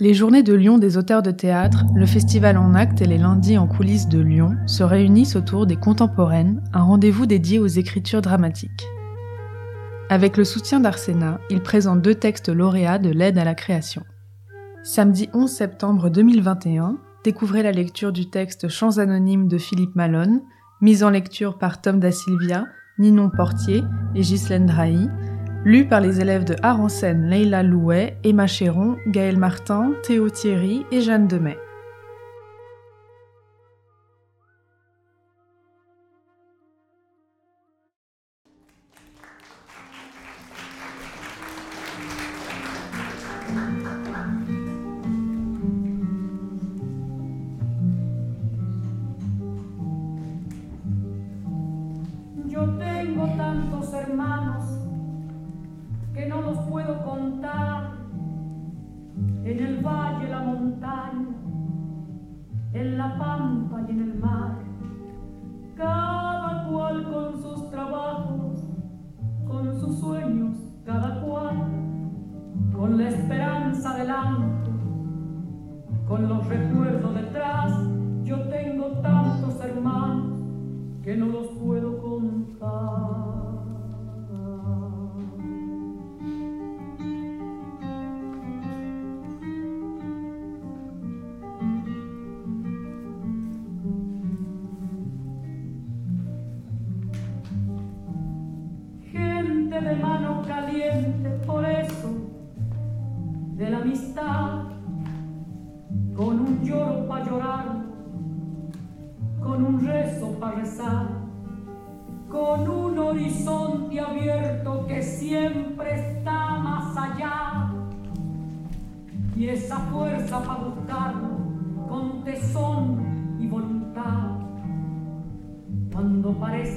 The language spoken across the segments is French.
Les journées de Lyon des auteurs de théâtre, le festival en acte et les lundis en coulisses de Lyon se réunissent autour des Contemporaines, un rendez-vous dédié aux écritures dramatiques. Avec le soutien d'Arsena, il présente deux textes lauréats de l'aide à la création. Samedi 11 septembre 2021, découvrez la lecture du texte Chants anonymes de Philippe Malone, mise en lecture par Tom da Silvia, Ninon Portier et Ghislaine Drahi, lu par les élèves de Aransen, Leila Louet, Emma Chéron, Gaël Martin, Théo Thierry et Jeanne Demet.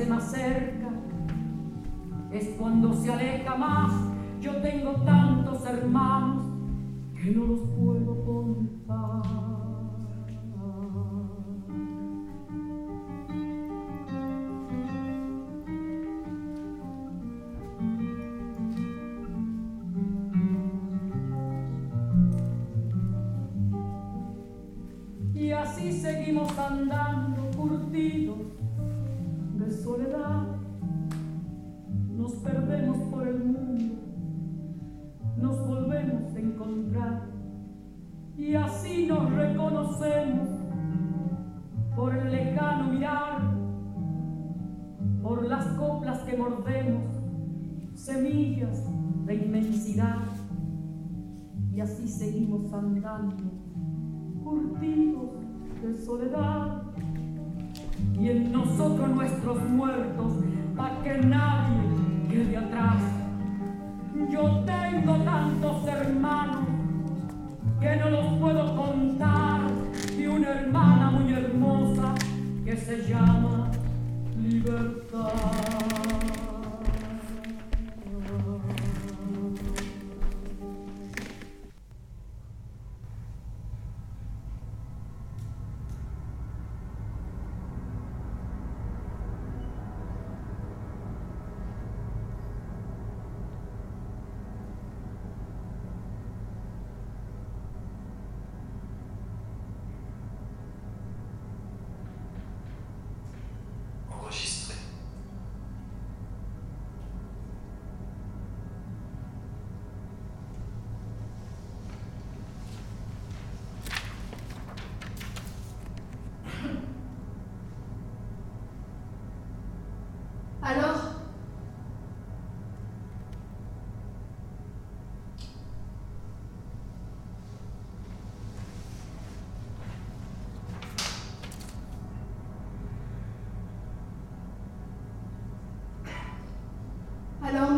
Más cerca, es cuando se aleja más. Yo tengo tantos hermanos que no los puedo contar. Y así seguimos andando curtidos de soledad y en nosotros nuestros muertos pa' que nadie quede atrás. Yo tengo tantos hermanos que no los puedo contar y una hermana muy hermosa que se llama libertad.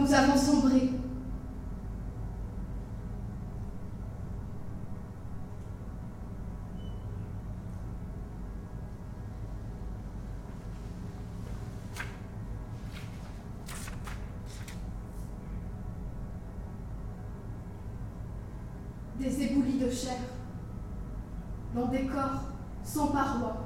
Nous avons sombré. Des éboulis de chair, dans des corps sans parois.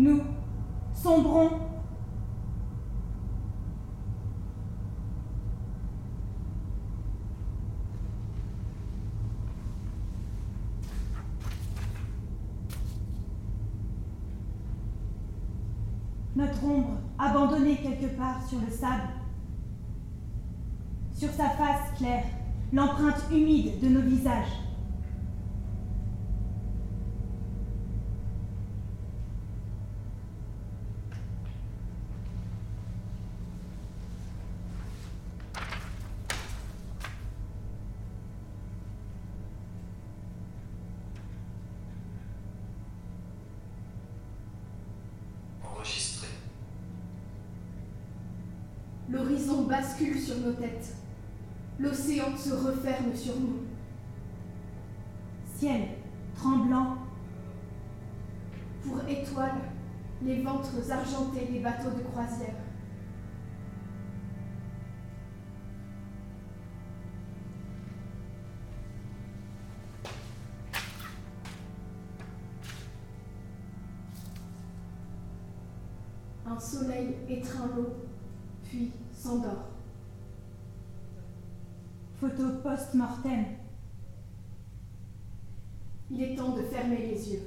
Nous sombrons. Notre ombre quelque part sur le sable. Sur sa face claire, l'empreinte humide de nos visages. Nos têtes. L'océan se referme sur nous. Ciel tremblant, Pour étoiles, les ventres argentés des bateaux de croisière. Un soleil étreint l'eau, puis s'endort. Post-mortem. Il est temps de fermer les yeux.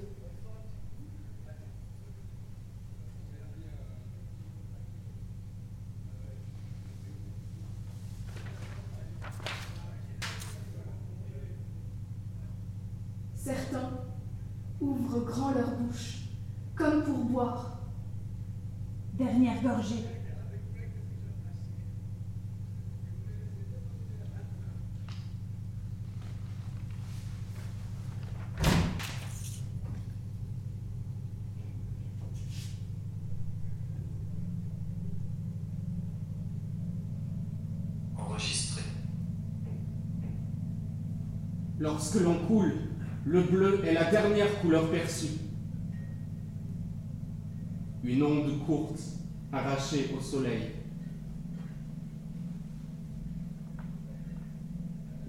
Certains ouvrent grand leur bouche, comme pour boire. Dernière gorgée. Lorsque l'on coule, le bleu est la dernière couleur perçue. Une onde courte, arrachée au soleil.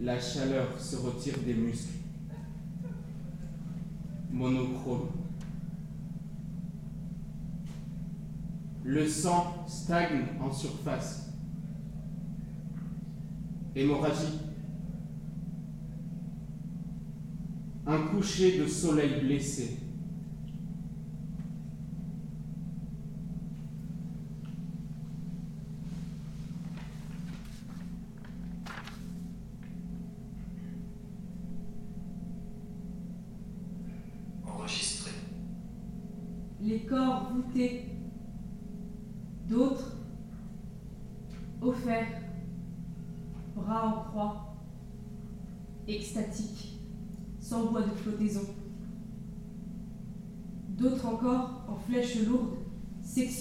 La chaleur se retire des muscles. Monochrome. Le sang stagne en surface. Hémorragie. Un coucher de soleil blessé.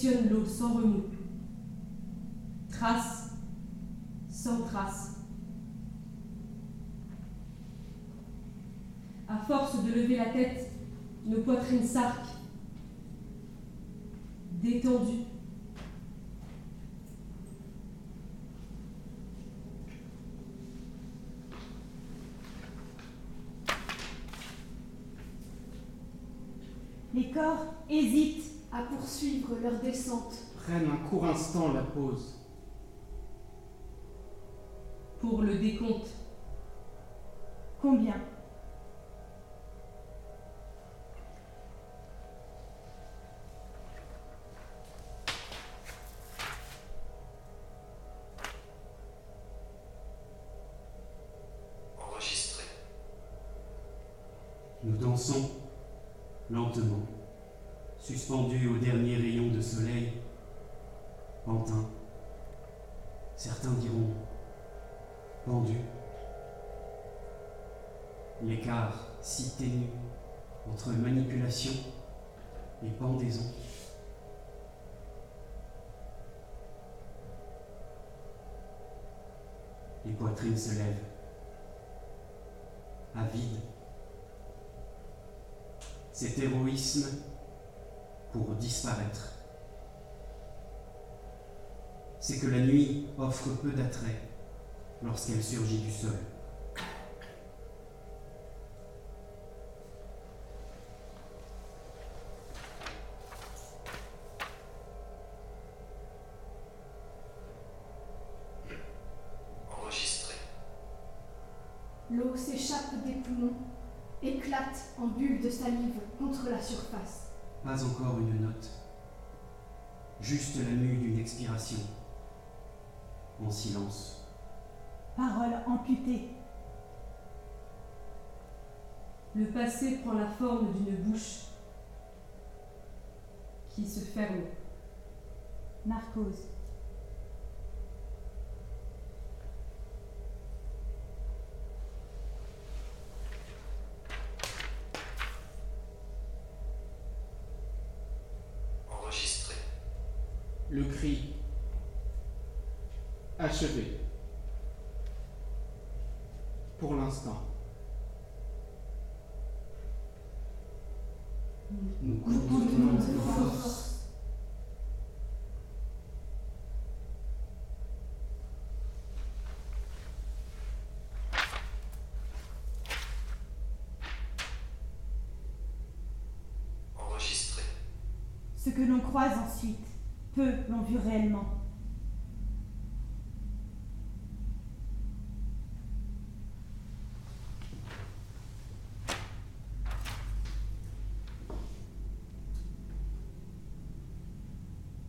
L'eau sans remous. Trace sans trace. À force de lever la tête, nos poitrines s'arquent, détendues. Les corps hésitent. À poursuivre leur descente. Prennent un court instant la pause. Pour le décompte, Combien? Enregistré. Nous dansons lentement, suspendus au dernier rayon de soleil, pantin. Certains diront pendu. L'écart si ténu entre manipulation et pendaison. Les poitrines se lèvent, avides cet héroïsme pour disparaître. C'est que la nuit offre peu d'attrait lorsqu'elle surgit du sol. L'eau s'échappe des poumons, éclate en bulles de salive contre la surface. Pas encore une note. Juste la mue d'une expiration. En silence. Parole amputée. Le passé prend la forme d'une bouche qui se ferme. Narcose. Enregistré. Le cri. Achevé. Pour l'instant. Nous Contenons de force. Enregistré. Ce que l'on croise ensuite, peu l'ont vu réellement.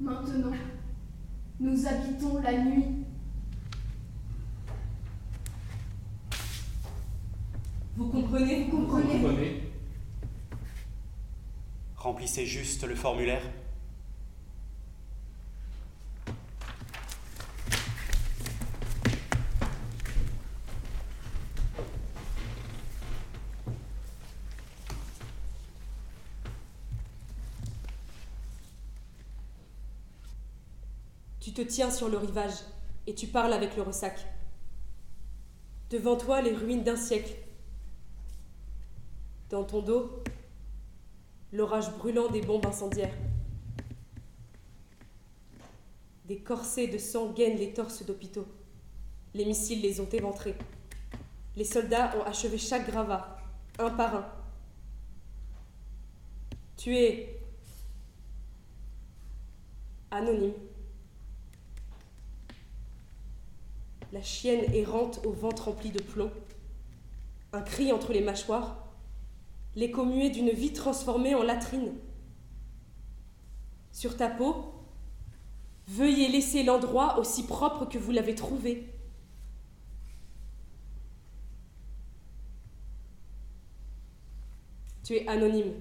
Maintenant, nous habitons la nuit. Vous comprenez? Vous comprenez? Comprenez? Remplissez juste le formulaire. Tu te tiens sur le rivage et tu parles avec le ressac. Devant toi, les ruines d'un siècle. Dans ton dos, l'orage brûlant des bombes incendiaires. Des corsets de sang gainent les torses d'hôpitaux. Les missiles les ont éventrés. Les soldats ont achevé chaque gravat, un par un. Tu es anonyme. La chienne errante au ventre rempli de plomb. Un cri entre les mâchoires. L'écho muet d'une vie transformée en latrine. Sur ta peau, veuillez laisser l'endroit aussi propre que vous l'avez trouvé. Tu es anonyme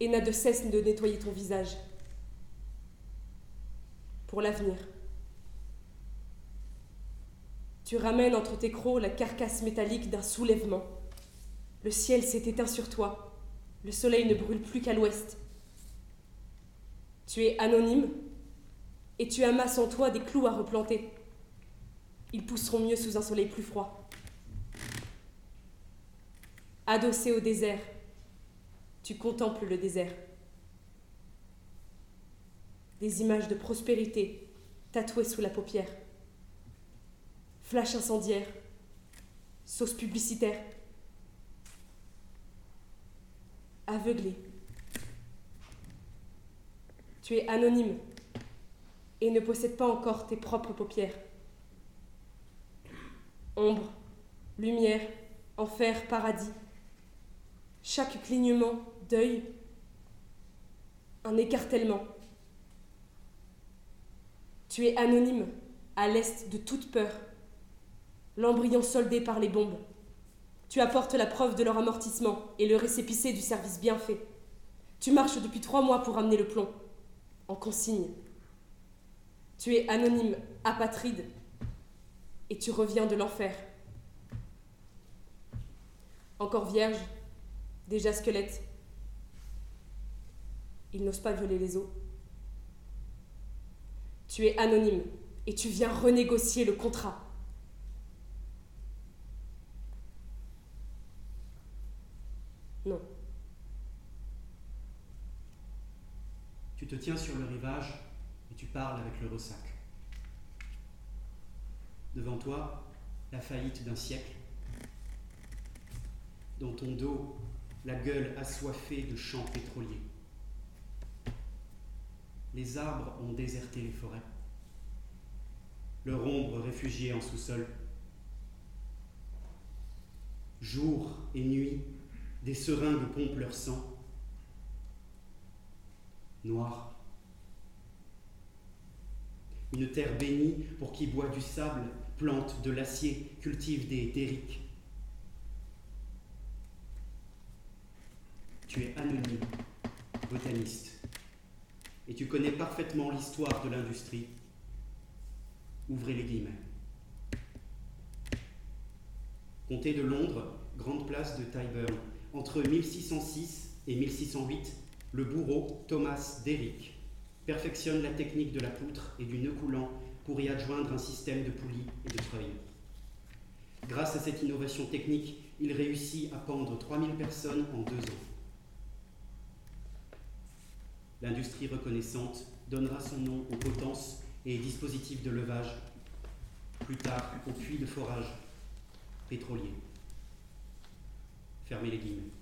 et n'a de cesse de nettoyer ton visage. Pour l'avenir. Tu ramènes entre tes crocs la carcasse métallique d'un soulèvement. Le ciel s'est éteint sur toi. Le soleil ne brûle plus qu'à l'ouest. Tu es anonyme et tu amasses en toi des clous à replanter. Ils pousseront mieux sous un soleil plus froid. Adossé au désert, tu contemples le désert. Des images de prospérité tatouées sous la paupière. Flash incendiaire, sauce publicitaire. Aveuglé. Tu es anonyme et ne possèdes pas encore tes propres paupières. Ombre, lumière, enfer, paradis. Chaque clignement, deuil, un écartèlement. Tu es anonyme, à l'est de toute peur, l'embryon soldé par les bombes. Tu apportes la preuve de leur amortissement et le récépissé du service bien fait. Tu marches depuis trois mois pour amener le plomb, en consigne. Tu es anonyme, apatride, et tu reviens de l'enfer. Encore vierge, déjà squelette. Il n'ose pas violer les os. Tu es anonyme et tu viens renégocier le contrat. Non. Tu te tiens sur le rivage et tu parles avec le ressac. Devant toi, la faillite d'un siècle. Dans ton dos, la gueule assoiffée de champs pétroliers. Les arbres ont déserté les forêts. Leur ombre réfugiée en sous-sol. Jour et nuit, des seringues pompent leur sang. Noir. Une terre bénie pour qui boit du sable, plante de l'acier, cultive des dériques. Tu es anonyme, botaniste, et tu connais parfaitement l'histoire de l'industrie. Ouvrez les guillemets. Comté de Londres, grande place de Tyburn. Entre 1606 et 1608, le bourreau Thomas Derrick perfectionne la technique de la poutre et du nœud coulant pour y adjoindre un système de poulies et de treuils. Grâce à cette innovation technique, il réussit à pendre 3000 personnes en deux ans. L'industrie reconnaissante donnera son nom aux potences et dispositifs de levage, plus tard aux puits de forage pétroliers. Fermez les guillemets.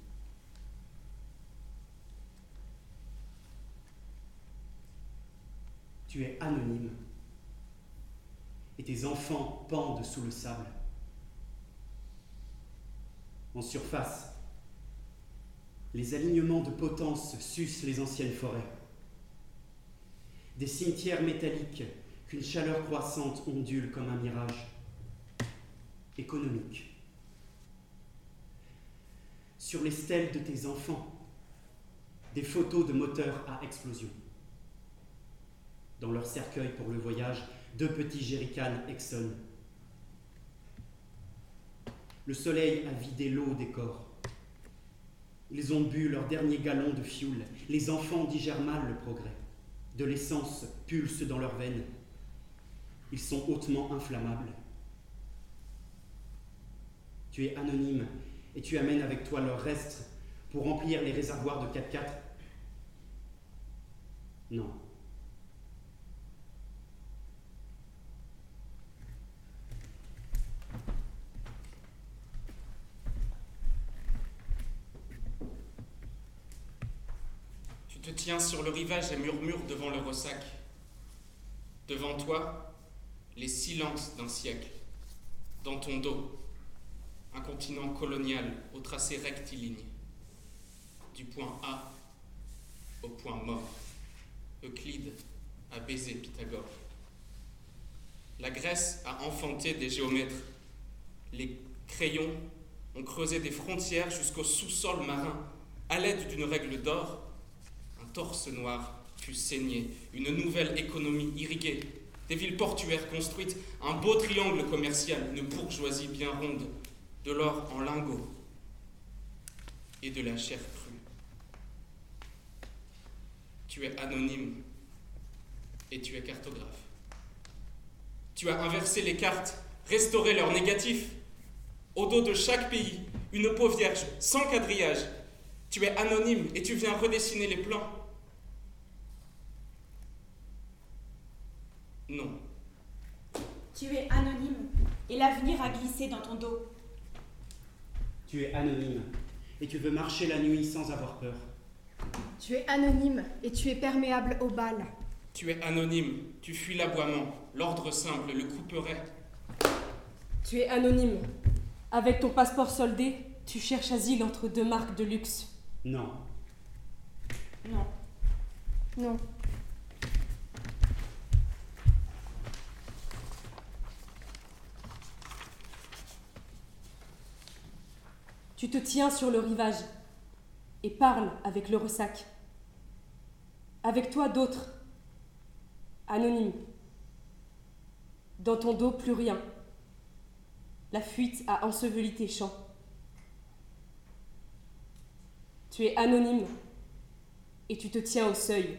Tu es anonyme et tes enfants pendent sous le sable. En surface, les alignements de potence sucent les anciennes forêts. Des cimetières métalliques qu'une chaleur croissante ondule comme un mirage économique. Sur les stèles de tes enfants, des photos de moteurs à explosion. Dans leur cercueil pour le voyage, deux petits jerrycans Exxon. Le soleil a vidé l'eau des corps. Ils ont bu leur dernier gallon de fioul. Les enfants digèrent mal le progrès. De l'essence pulse dans leurs veines. Ils sont hautement inflammables. Tu es anonyme et tu amènes avec toi leurs restes pour remplir les réservoirs de 4x4 Non. Te tiens sur le rivage et murmures devant le ressac. Devant toi, les silences d'un siècle. Dans ton dos, un continent colonial au tracé rectiligne. Du point A au point mort. Euclide a baisé Pythagore. La Grèce a enfanté des géomètres. Les crayons ont creusé des frontières jusqu'au sous-sol marin. À l'aide d'une règle d'or, torse noir fut saigné, une nouvelle économie irriguée, des villes portuaires construites, un beau triangle commercial, une bourgeoisie bien ronde, de l'or en lingots et de la chair crue. Tu es anonyme et tu es cartographe. Tu as inversé les cartes, restauré leurs négatifs. Au dos de chaque pays, une peau vierge, sans quadrillage. Tu es anonyme et tu viens redessiner les plans. Non. Tu es anonyme et l'avenir a glissé dans ton dos. Tu es anonyme et tu veux marcher la nuit sans avoir peur. Tu es anonyme et tu es perméable aux balles. Tu es anonyme, tu fuis l'aboiement, l'ordre simple, le couperet. Tu es anonyme. Avec ton passeport soldé, tu cherches asile entre deux marques de luxe. Non. Non. Non. Tu te tiens sur le rivage et parles avec le ressac. Avec toi d'autres, anonymes. Dans ton dos, plus rien. La fuite a enseveli tes chants. Tu es anonyme et tu te tiens au seuil.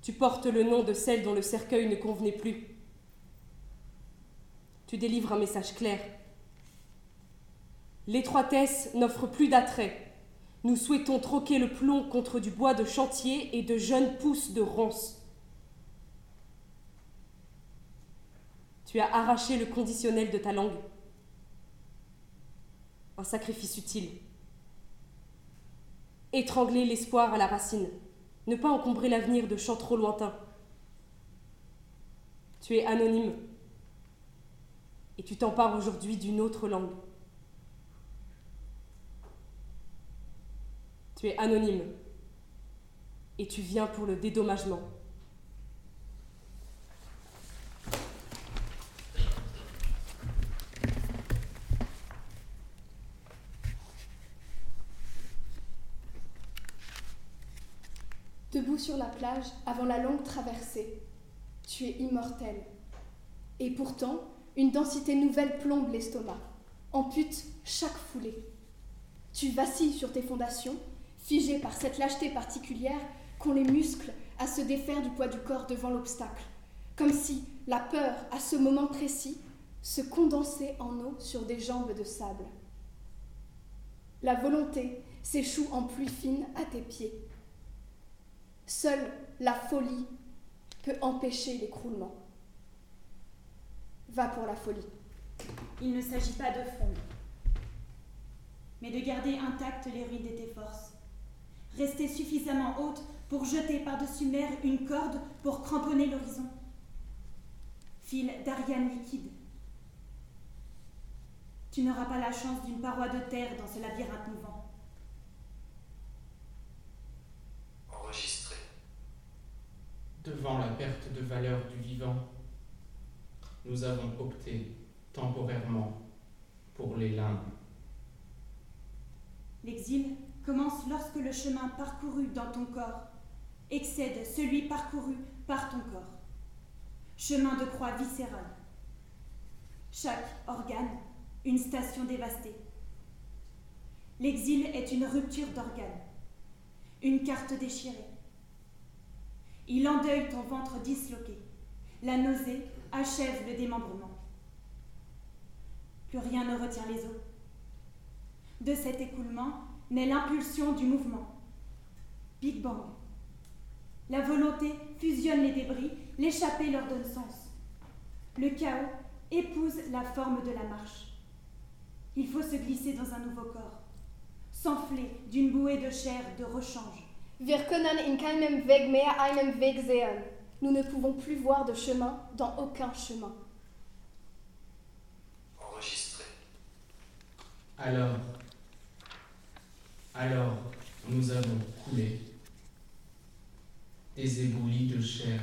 Tu portes le nom de celle dont le cercueil ne convenait plus. Tu délivres un message clair. L'étroitesse n'offre plus d'attrait. Nous souhaitons troquer le plomb contre du bois de chantier et de jeunes pousses de ronces. Tu as arraché le conditionnel de ta langue. Un sacrifice utile. Étrangler l'espoir à la racine. Ne pas encombrer l'avenir de chants trop lointains. Tu es anonyme. Et tu t'empares aujourd'hui d'une autre langue. Tu es anonyme. Et tu viens pour le dédommagement. Debout sur la plage, avant la longue traversée, tu es immortel. Et pourtant, une densité nouvelle plombe l'estomac, ampute chaque foulée. Tu vacilles sur tes fondations, figé par cette lâcheté particulière qu'ont les muscles à se défaire du poids du corps devant l'obstacle, comme si la peur, à ce moment précis, se condensait en eau sur des jambes de sable. La volonté s'échoue en pluie fine à tes pieds. Seule la folie peut empêcher l'écroulement. Va pour la folie. Il ne s'agit pas de fondre, mais de garder intactes les ruines de tes forces. Rester suffisamment haute pour jeter par-dessus mer une corde pour cramponner l'horizon. Fil d'Ariane liquide. Tu n'auras pas la chance d'une paroi de terre dans ce labyrinthe mouvant. Enregistré. Devant la perte de valeur du vivant, nous avons opté temporairement pour les limbes. L'exil commence lorsque le chemin parcouru dans ton corps excède celui parcouru par ton corps. Chemin de croix viscérale. Chaque organe, une station dévastée. L'exil est une rupture d'organes, une carte déchirée. Il endeuille ton ventre disloqué. La nausée achève le démembrement. Plus rien ne retient les os. De cet écoulement naît l'impulsion du mouvement. Big Bang. La volonté fusionne les débris, l'échappée leur donne sens. Le chaos épouse la forme de la marche. Il faut se glisser dans un nouveau corps, s'enfler d'une bouée de chair de rechange. Wir können in keinem Weg mehr einen Weg sehen. Nous ne pouvons plus voir de chemin dans aucun chemin. Enregistré. Alors, alors nous avons coulé des éboulis de chair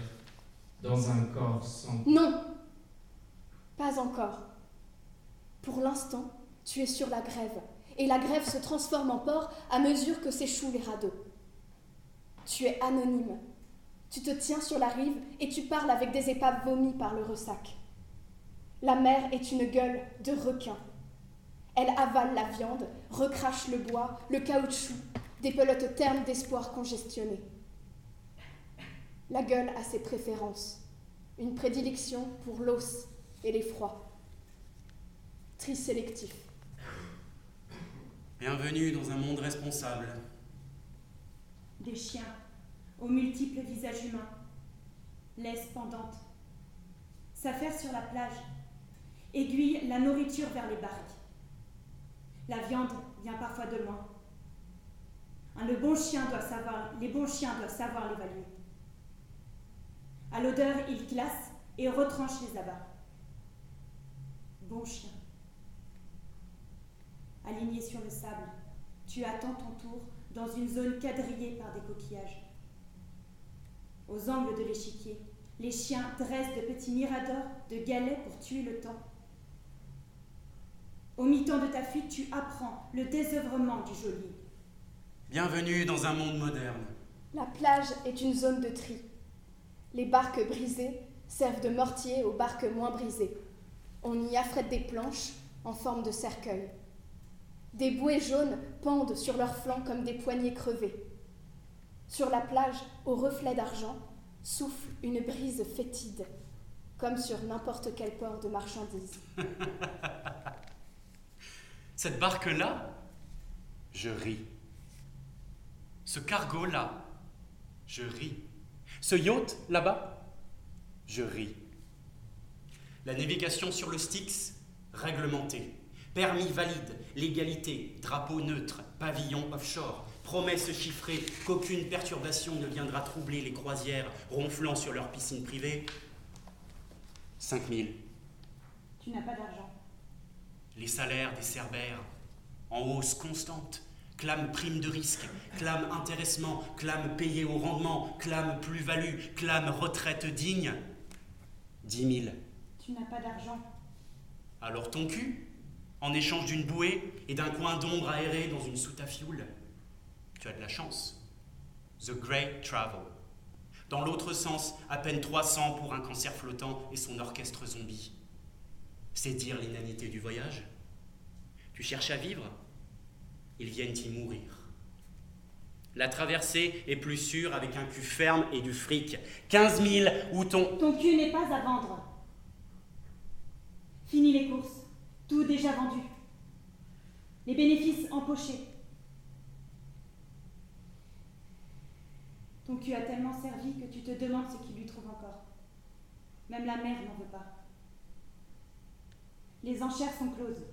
dans un corps sans... Non, pas encore. Pour l'instant, tu es sur la grève, et la grève se transforme en port à mesure que s'échouent les radeaux. Tu es anonyme. Tu te tiens sur la rive et tu parles avec des épaves vomies par le ressac. La mer est une gueule de requin. Elle avale la viande, recrache le bois, le caoutchouc, des pelotes ternes d'espoir congestionnées. La gueule a ses préférences, une prédilection pour l'os et l'effroi. Tri sélectif. Bienvenue dans un monde responsable. Des chiens aux multiples visages humains, laisse pendante. S'affaire sur la plage, aiguille la nourriture vers les barques. La viande vient parfois de loin. Les bons chiens doivent savoir l'évaluer. À l'odeur, il classe et retranche les abats. Bon chien. Aligné sur le sable, tu attends ton tour dans une zone quadrillée par des coquillages. Aux angles de l'échiquier, les chiens dressent de petits miradors de galets pour tuer le temps. Au mi-temps de ta fuite, tu apprends le désœuvrement du geôlier. Bienvenue dans un monde moderne. La plage est une zone de tri. Les barques brisées servent de mortier aux barques moins brisées. On y affrète des planches en forme de cercueil. Des bouées jaunes pendent sur leurs flancs comme des poignées crevées. Sur la plage, au reflet d'argent, souffle une brise fétide, comme sur n'importe quel port de marchandises. Cette barque-là, je ris. Ce cargo-là, je ris. Ce yacht là-bas, je ris. La navigation sur le Styx, réglementée. Permis valide, légalité, drapeau neutre, pavillon offshore, promesse chiffrée qu'aucune perturbation ne viendra troubler les croisières ronflant sur leur piscine privée. 5000. Tu n'as pas d'argent. Les salaires des cerbères en hausse constante. Clame prime de risque, clame intéressement, clame payé au rendement, clame plus-value, clame retraite digne. Dix mille. Tu n'as pas d'argent. Alors ton cul En échange d'une bouée et d'un coin d'ombre aéré dans une soute à fioul Tu as de la chance. The Great Travel. Dans l'autre sens, à peine 300 pour un cancer flottant et son orchestre zombie. C'est dire l'inanité du voyage. Tu cherches à vivre Ils viennent y mourir. La traversée est plus sûre avec un cul ferme et du fric. 15 000 ou ton... Ton cul n'est pas à vendre. Fini les courses. Tout déjà vendu. Les bénéfices empochés. Ton cul a tellement servi que tu te demandes ce qu'il lui trouve encore. Même la mère n'en veut pas. Les enchères sont closes.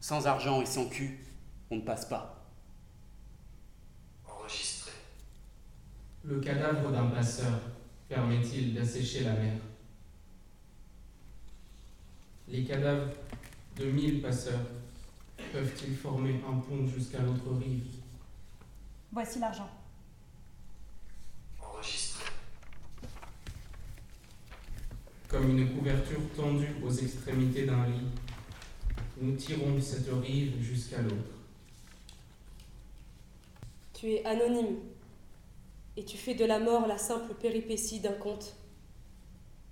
Sans argent et sans cul, on ne passe pas. Enregistré. Le cadavre d'un passeur permet-il d'assécher la mer? Les cadavres de mille passeurs peuvent-ils former un pont jusqu'à l'autre rive? Voici l'argent. Enregistré. Comme une couverture tendue aux extrémités d'un lit, nous tirons cette rive jusqu'à l'autre. Tu es anonyme et tu fais de la mort la simple péripétie d'un conte.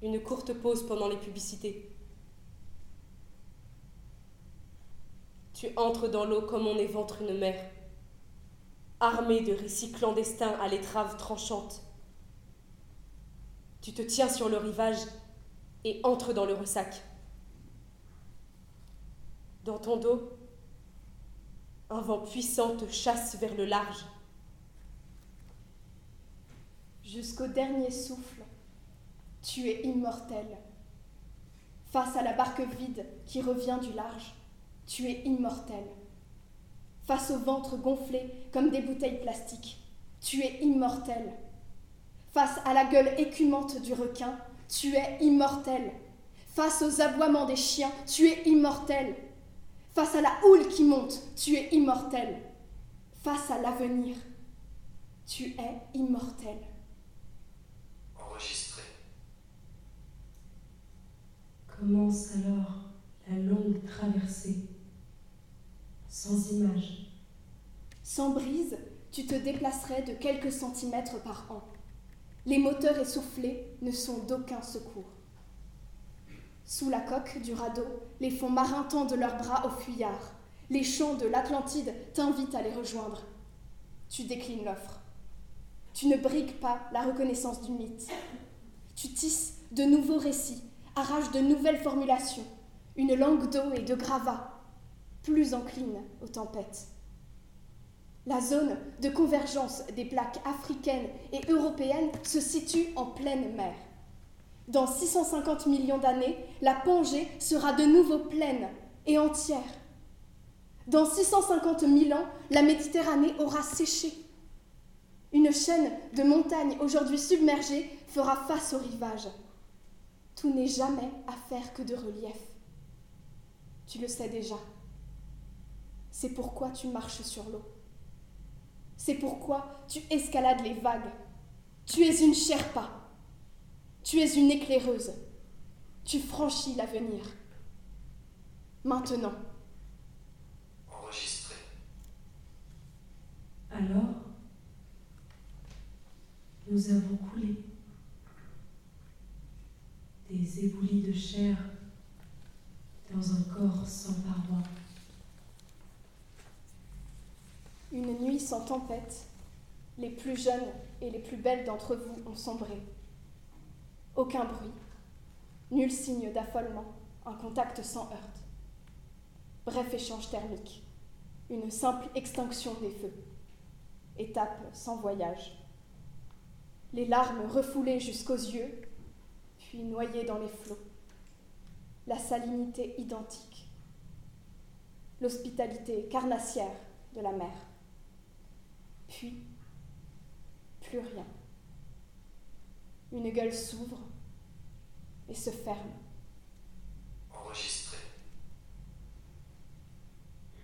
Une courte pause pendant les publicités. Tu entres dans l'eau comme on éventre une mer, armé de récits clandestins à l'étrave tranchante. Tu te tiens sur le rivage et entres dans le ressac. Dans ton dos, un vent puissant te chasse vers le large. Jusqu'au dernier souffle, tu es immortel. Face à la barque vide qui revient du large, tu es immortel. Face au ventre gonflé comme des bouteilles plastiques, tu es immortel. Face à la gueule écumante du requin, tu es immortel. Face aux aboiements des chiens, tu es immortel. Face à la houle qui monte, tu es immortel. Face à l'avenir, tu es immortel. Enregistré. Commence alors la longue traversée, sans image. Sans brise, tu te déplacerais de quelques centimètres par an. Les moteurs essoufflés ne sont d'aucun secours. Sous la coque du radeau, les fonds marins tendent leurs bras aux fuyards. Les champs de l'Atlantide t'invitent à les rejoindre. Tu déclines l'offre. Tu ne brigues pas la reconnaissance du mythe. Tu tisses de nouveaux récits, arraches de nouvelles formulations, une langue d'eau et de gravats, plus encline aux tempêtes. La zone de convergence des plaques africaines et européennes se situe en pleine mer. Dans 650 millions d'années, la Pangée sera de nouveau pleine et entière. Dans 650 000 ans, la Méditerranée aura séché. Une chaîne de montagnes aujourd'hui submergées fera face au rivage. Tout n'est jamais affaire que de relief. Tu le sais déjà. C'est pourquoi tu marches sur l'eau. C'est pourquoi tu escalades les vagues. Tu es une Sherpa. Tu es une éclaireuse. Tu franchis l'avenir. Maintenant, Enregistré. Alors, nous avons coulé des éboulis de chair dans un corps sans paroi. Une nuit sans tempête, les plus jeunes et les plus belles d'entre vous ont sombré. Aucun bruit, nul signe d'affolement, un contact sans heurte. Bref échange thermique, une simple extinction des feux. Étape sans voyage. Les larmes refoulées jusqu'aux yeux, puis noyées dans les flots. La salinité identique. L'hospitalité carnassière de la mer. Puis, plus rien. Une gueule s'ouvre et se ferme. Enregistré.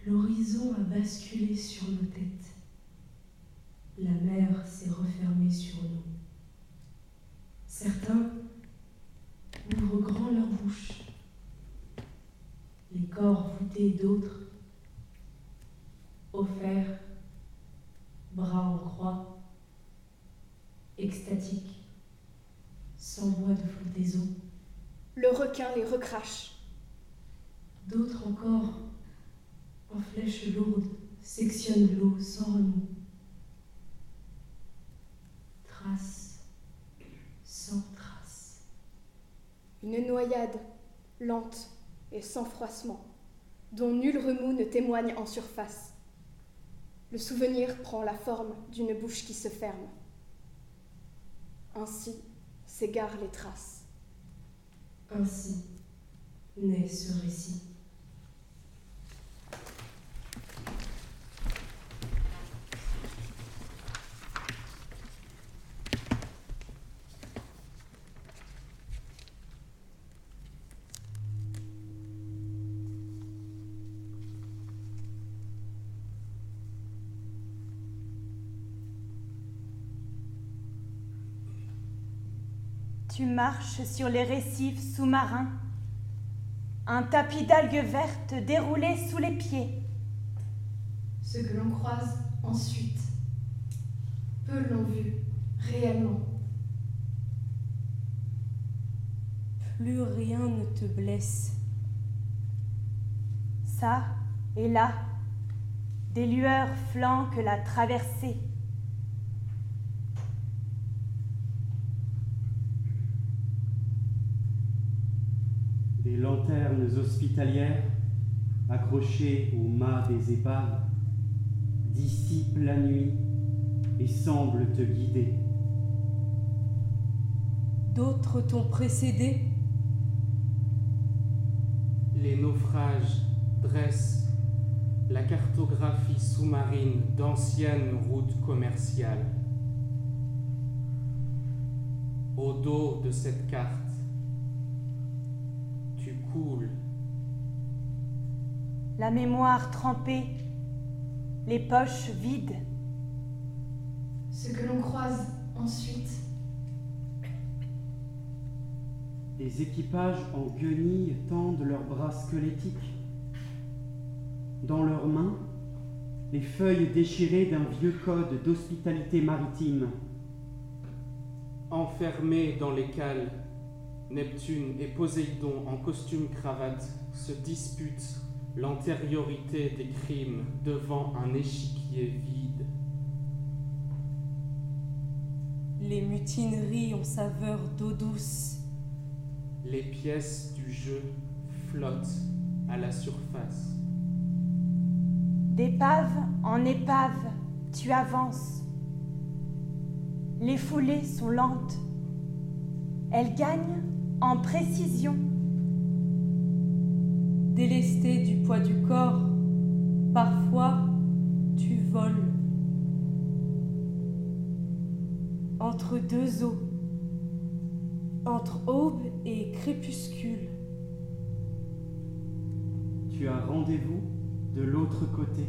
L'horizon a basculé sur nos têtes. La mer s'est refermée sur nous. Certains ouvrent grand leur bouche. Les corps voûtés d'autres, offerts, bras en croix, extatiques, sans voix de flottaison. Le requin les recrache. D'autres encore, en flèches lourdes, sectionnent l'eau sans remous. Trace sans trace. Une noyade, lente et sans froissement, dont nul remous ne témoigne en surface. Le souvenir prend la forme d'une bouche qui se ferme. Ainsi s'égarent les traces. Ainsi naît ce récit. Sur les récifs sous-marins, un tapis d'algues vertes déroulé sous les pieds. Ce que l'on croise ensuite, peu l'ont vu réellement. Plus rien ne te blesse. Ça et là, des lueurs flanquent la traversée. Lanternes hospitalières accrochées au mât des épaves dissipent la nuit et semblent te guider. D'autres t'ont précédé? Les naufrages dressent la cartographie sous-marine d'anciennes routes commerciales. Au dos de cette carte, La mémoire trempée, les poches vides. Ce que l'on croise ensuite, Des équipages en guenilles tendent leurs bras squelettiques. Dans leurs mains, les feuilles déchirées d'un vieux code d'hospitalité maritime. enfermés dans les cales. Neptune et Poséidon en costume cravate se disputent l'antériorité des crimes devant un échiquier vide. Les mutineries ont saveur d'eau douce. Les pièces du jeu flottent à la surface. D'épave en épave, tu avances. Les foulées sont lentes. Elles gagnent en précision. Délesté du poids du corps, parfois tu voles. Entre deux eaux, entre aube et crépuscule, Tu as rendez-vous de l'autre côté,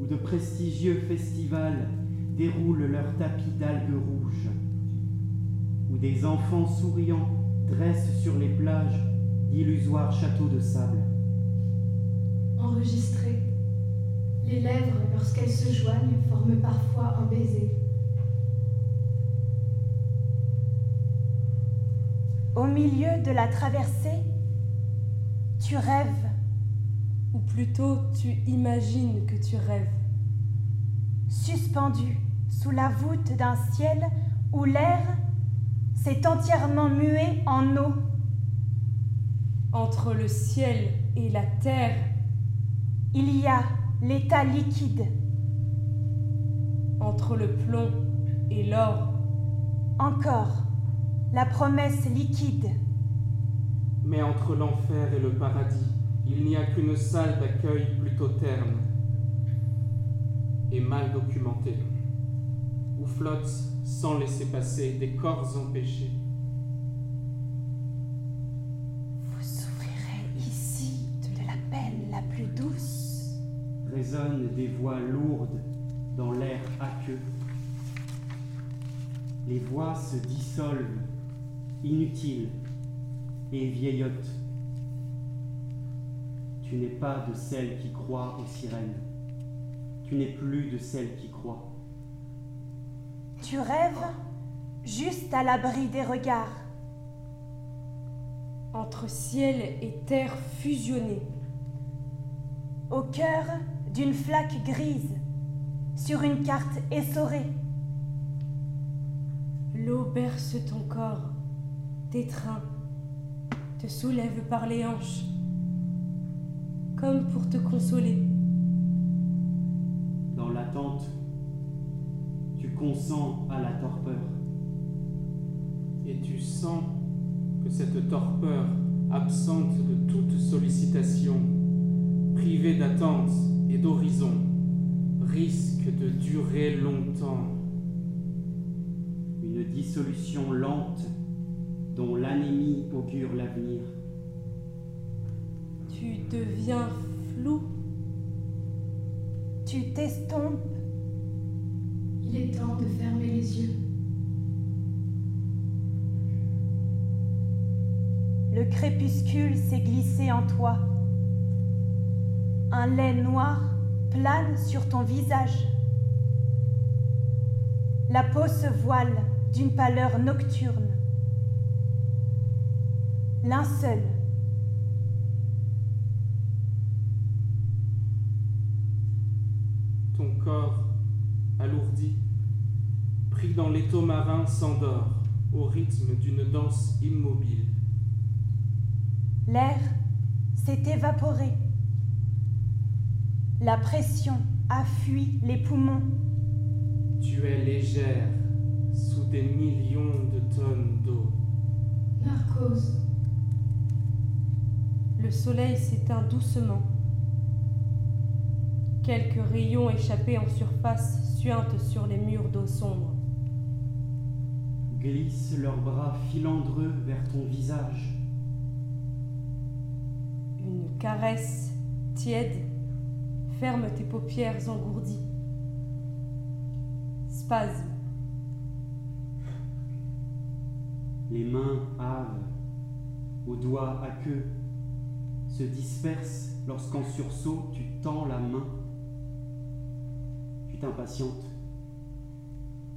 où de prestigieux festivals déroulent leurs tapis d'algues rouges, où des enfants souriants dressent sur les plages d'illusoires châteaux de sable. enregistrées. Les lèvres, lorsqu'elles se joignent, forment parfois un baiser. Au milieu de la traversée, tu rêves. ou plutôt tu imagines que tu rêves. suspendu sous la voûte d'un ciel où l'air s'est entièrement mué en eau. Entre le ciel et la terre, Il y a l'état liquide, entre le plomb et l'or, encore la promesse liquide. Mais entre l'enfer et le paradis, il n'y a qu'une salle d'accueil plutôt terne et mal documentée, où flottent sans laisser passer des corps empêchés. Vous souffrirez ici de la peine la plus douce. résonnent des voix lourdes dans l'air aqueux. Les voix se dissolvent, inutiles et vieillottes. Tu n'es pas de celles qui croient aux sirènes. Tu n'es plus de celles qui croient. Tu rêves juste à l'abri des regards. Entre ciel et terre fusionnés, au cœur d'une flaque grise, sur une carte essorée. L'eau berce ton corps, t'étreint, te soulève par les hanches, comme pour te consoler. Dans l'attente, tu consens à la torpeur. Et tu sens que cette torpeur, absente de toute sollicitation, privée d'attente et d'horizon, risque de durer longtemps. Une dissolution lente dont l'anémie augure l'avenir. Tu deviens flou. Tu t'estompes. Il est temps de fermer les yeux. Le crépuscule s'est glissé en toi. Un lait noir plane sur ton visage. La peau se voile d'une pâleur nocturne. Linceul. Ton corps, alourdi, pris dans l'étau marin, s'endort au rythme d'une danse immobile. L'air s'est évaporé. La pression a fui les poumons. Tu es légère sous des millions de tonnes d'eau. Narcose. Le soleil s'éteint doucement. Quelques rayons échappés en surface suintent sur les murs d'eau sombre. Glissent leurs bras filandreux vers ton visage. Une caresse tiède ferme tes paupières engourdies. Spasme. Les mains hâves, aux doigts à queue, se dispersent lorsqu'en sursaut tu tends la main. Tu t'impatientes.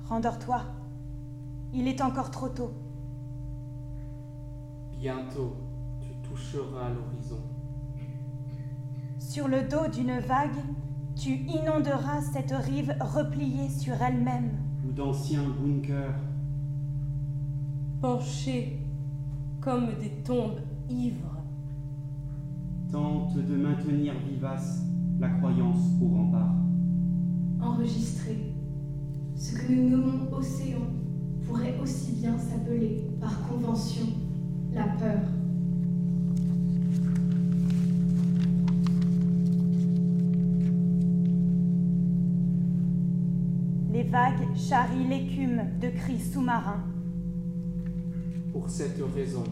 Rendors-toi. Il est encore trop tôt. Bientôt, tu toucheras l'horizon. Sur le dos d'une vague, tu inonderas cette rive repliée sur elle-même. Ou d'anciens bunkers, penchés comme des tombes ivres. tente de maintenir vivace la croyance au rempart. Enregistré. Ce que nous nommons océan pourrait aussi bien s'appeler, par convention, la peur. Les vagues charrient l'écume de cris sous-marins. Pour cette raison,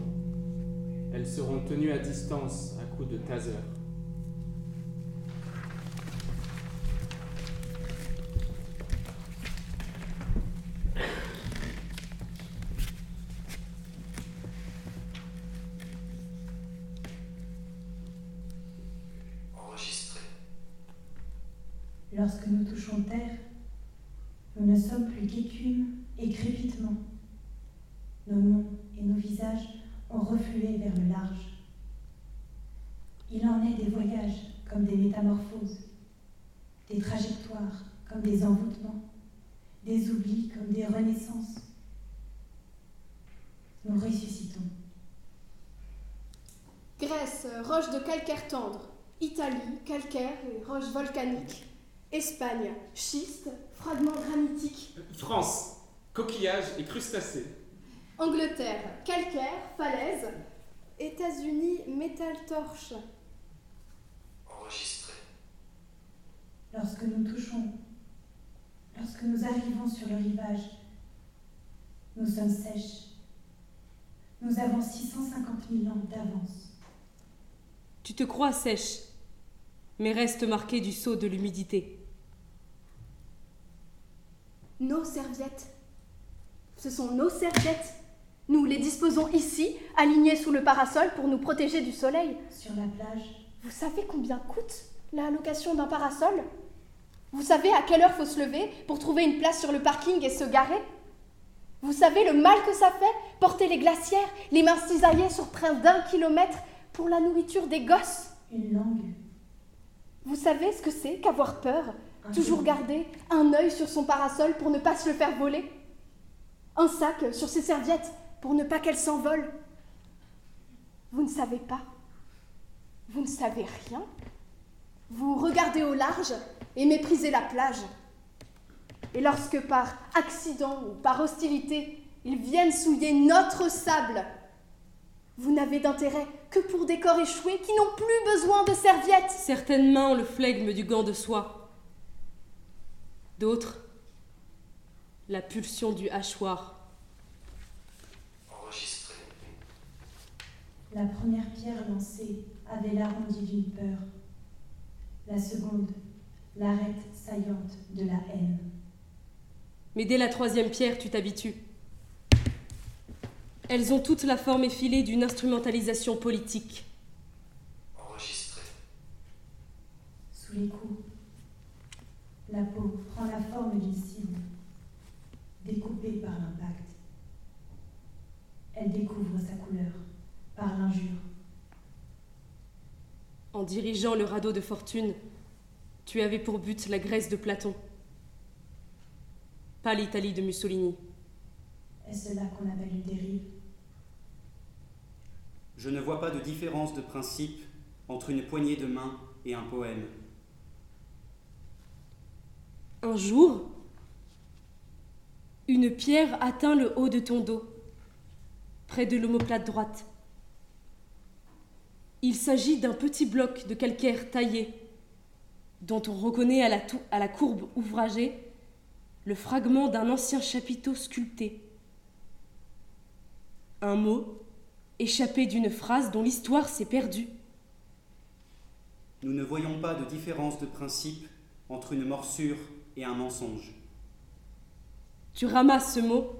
elles seront tenues à distance à coups de taser. Voyages comme des métamorphoses, des trajectoires comme des envoûtements, des oublis comme des renaissances. Nous ressuscitons. Grèce, roche de calcaire tendre. Italie, calcaire et roches volcaniques. Espagne, schiste, fragments granitiques. France, coquillages et crustacés. Angleterre, calcaire, falaise. États-Unis, métal torche. Enregistré. Lorsque nous touchons, lorsque nous arrivons sur le rivage, nous sommes sèches. Nous avons 650 000 ans d'avance. Tu te crois sèche. mais reste marqué du sceau de l'humidité. Nos serviettes. Ce sont nos serviettes. Nous les disposons ici, alignées sous le parasol pour nous protéger du soleil. Sur la plage, Vous savez combien coûte la location d'un parasol? Vous savez à quelle heure faut se lever pour trouver une place sur le parking et se garer? Vous savez le mal que ça fait porter les glacières, les mains cisaillées sur près d'un kilomètre pour la nourriture des gosses? Une langue, Vous savez ce que c'est qu'avoir peur un Toujours jour, garder un œil sur son parasol pour ne pas se le faire voler? Un sac sur ses serviettes pour ne pas qu'elles s'envolent Vous ne savez pas Vous ne savez rien Vous regardez au large et méprisez la plage. Et lorsque par accident ou par hostilité, ils viennent souiller notre sable, vous n'avez d'intérêt que pour des corps échoués qui n'ont plus besoin de serviettes. Certaines mains ont le flegme du gant de soie. D'autres, la pulsion du hachoir. Enregistré. la première pierre lancée avait l'arrondi d'une peur. La seconde, l'arête saillante de la haine. Mais dès la troisième pierre, tu t'habitues. Elles ont toute la forme effilée d'une instrumentalisation politique. Enregistré. Sous les coups, la peau prend la forme d'une cible, découpée par l'impact. Elle découvre sa couleur par l'injure. En dirigeant le radeau de fortune, tu avais pour but la Grèce de Platon, pas l'Italie de Mussolini. Est-ce là qu'on appelle une dérive? Je ne vois pas de différence de principe entre une poignée de main et un poème. Un jour, une pierre atteint le haut de ton dos, près de l'omoplate droite. Il s'agit d'un petit bloc de calcaire taillé, dont on reconnaît à la, à la courbe ouvragée le fragment d'un ancien chapiteau sculpté. Un mot échappé d'une phrase dont l'histoire s'est perdue. Nous ne voyons pas de différence de principe entre une morsure et un mensonge. Tu ramasses ce mot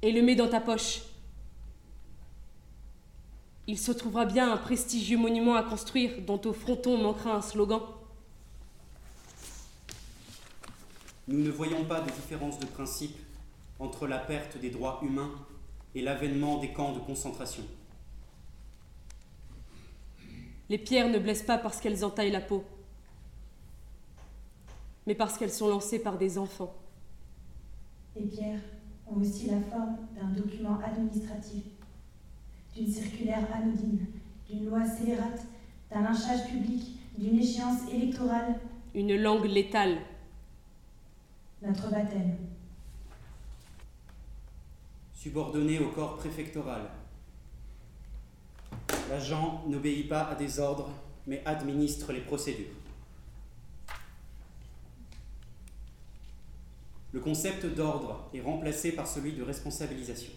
et le mets dans ta poche. Il se trouvera bien un prestigieux monument à construire dont au fronton manquera un slogan. Nous ne voyons pas de différence de principe entre la perte des droits humains et l'avènement des camps de concentration. Les pierres ne blessent pas parce qu'elles entaillent la peau, mais parce qu'elles sont lancées par des enfants. Les pierres ont aussi la forme d'un document administratif, d'une circulaire anodine, d'une loi scélérate, d'un lynchage public, d'une échéance électorale, Une langue létale. notre baptême. Subordonné au corps préfectoral. L'agent n'obéit pas à des ordres, mais administre les procédures. Le concept d'ordre est remplacé par celui de responsabilisation.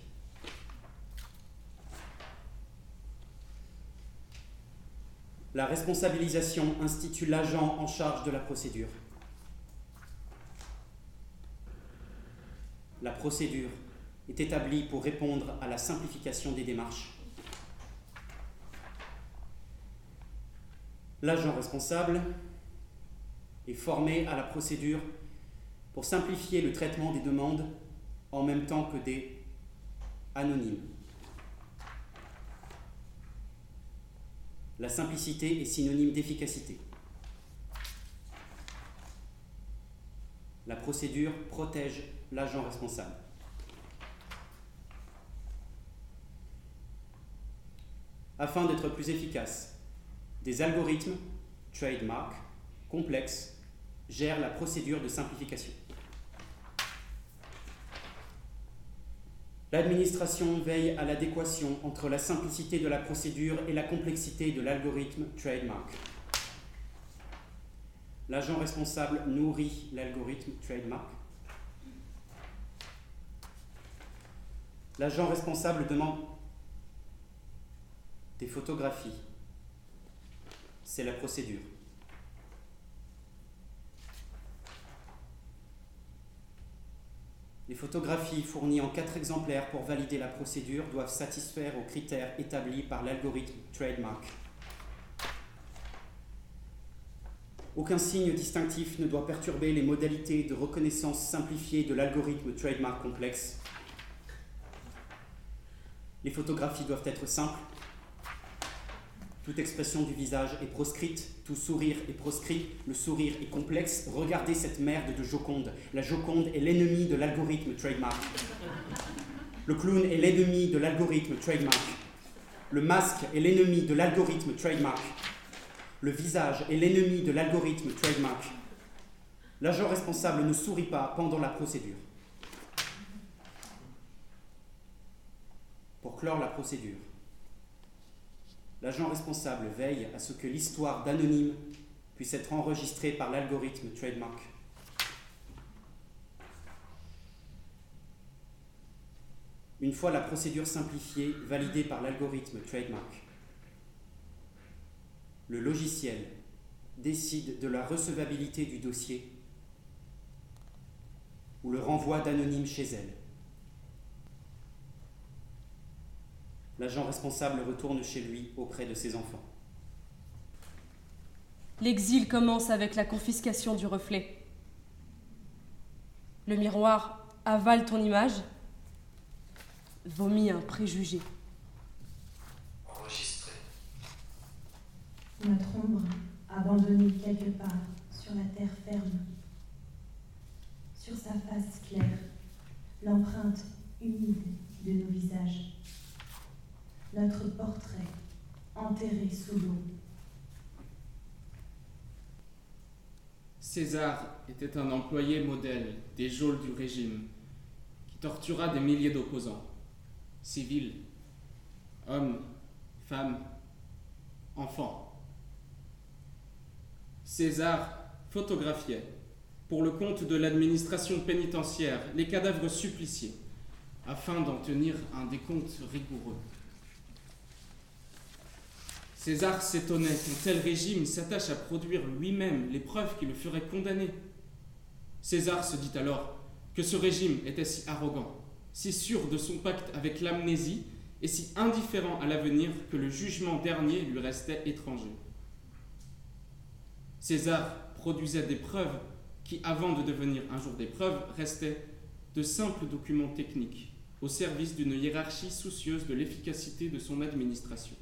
La responsabilisation institue l'agent en charge de la procédure. La procédure est établie pour répondre à la simplification des démarches. L'agent responsable est formé à la procédure pour simplifier le traitement des demandes en même temps que des anonymes. La simplicité est synonyme d'efficacité. La procédure protège l'agent responsable. Afin d'être plus efficace, des algorithmes, trademark, complexes, gèrent la procédure de simplification. L'administration veille à l'adéquation entre la simplicité de la procédure et la complexité de l'algorithme trademark. L'agent responsable nourrit l'algorithme trademark. L'agent responsable demande des photographies. C'est la procédure. Les photographies fournies en quatre exemplaires pour valider la procédure doivent satisfaire aux critères établis par l'algorithme Trademark. Aucun signe distinctif ne doit perturber les modalités de reconnaissance simplifiée de l'algorithme Trademark complexe. Les photographies doivent être simples. Toute expression du visage est proscrite, tout sourire est proscrit, le sourire est complexe. Regardez cette merde de Joconde. La Joconde est l'ennemi de l'algorithme Trademark. Le clown est l'ennemi de l'algorithme Trademark. Le masque est l'ennemi de l'algorithme Trademark. Le visage est l'ennemi de l'algorithme Trademark. L'agent responsable ne sourit pas pendant la procédure. Pour clore la procédure, l'agent responsable veille à ce que l'histoire d'anonyme puisse être enregistrée par l'algorithme Trademark. Une fois la procédure simplifiée validée par l'algorithme Trademark, le logiciel décide de la recevabilité du dossier ou le renvoi d'anonyme chez elle. L'agent responsable retourne chez lui auprès de ses enfants. L'exil commence avec la confiscation du reflet. Le miroir avale ton image, vomit un préjugé. Enregistré. Notre ombre abandonnée quelque part sur la terre ferme. Sur sa face claire, l'empreinte humide de nos visages. Notre portrait enterré sous l'eau. César était un employé modèle des geôles du régime qui tortura des milliers d'opposants, civils, hommes, femmes, enfants. César photographiait, pour le compte de l'administration pénitentiaire, les cadavres suppliciés, afin d'en tenir un décompte rigoureux. César s'étonnait qu'un tel régime s'attache à produire lui-même les preuves qui le feraient condamner. César se dit alors que ce régime était si arrogant, si sûr de son pacte avec l'amnésie et si indifférent à l'avenir que le jugement dernier lui restait étranger. César produisait des preuves qui, avant de devenir un jour des preuves, restaient de simples documents techniques au service d'une hiérarchie soucieuse de l'efficacité de son administration.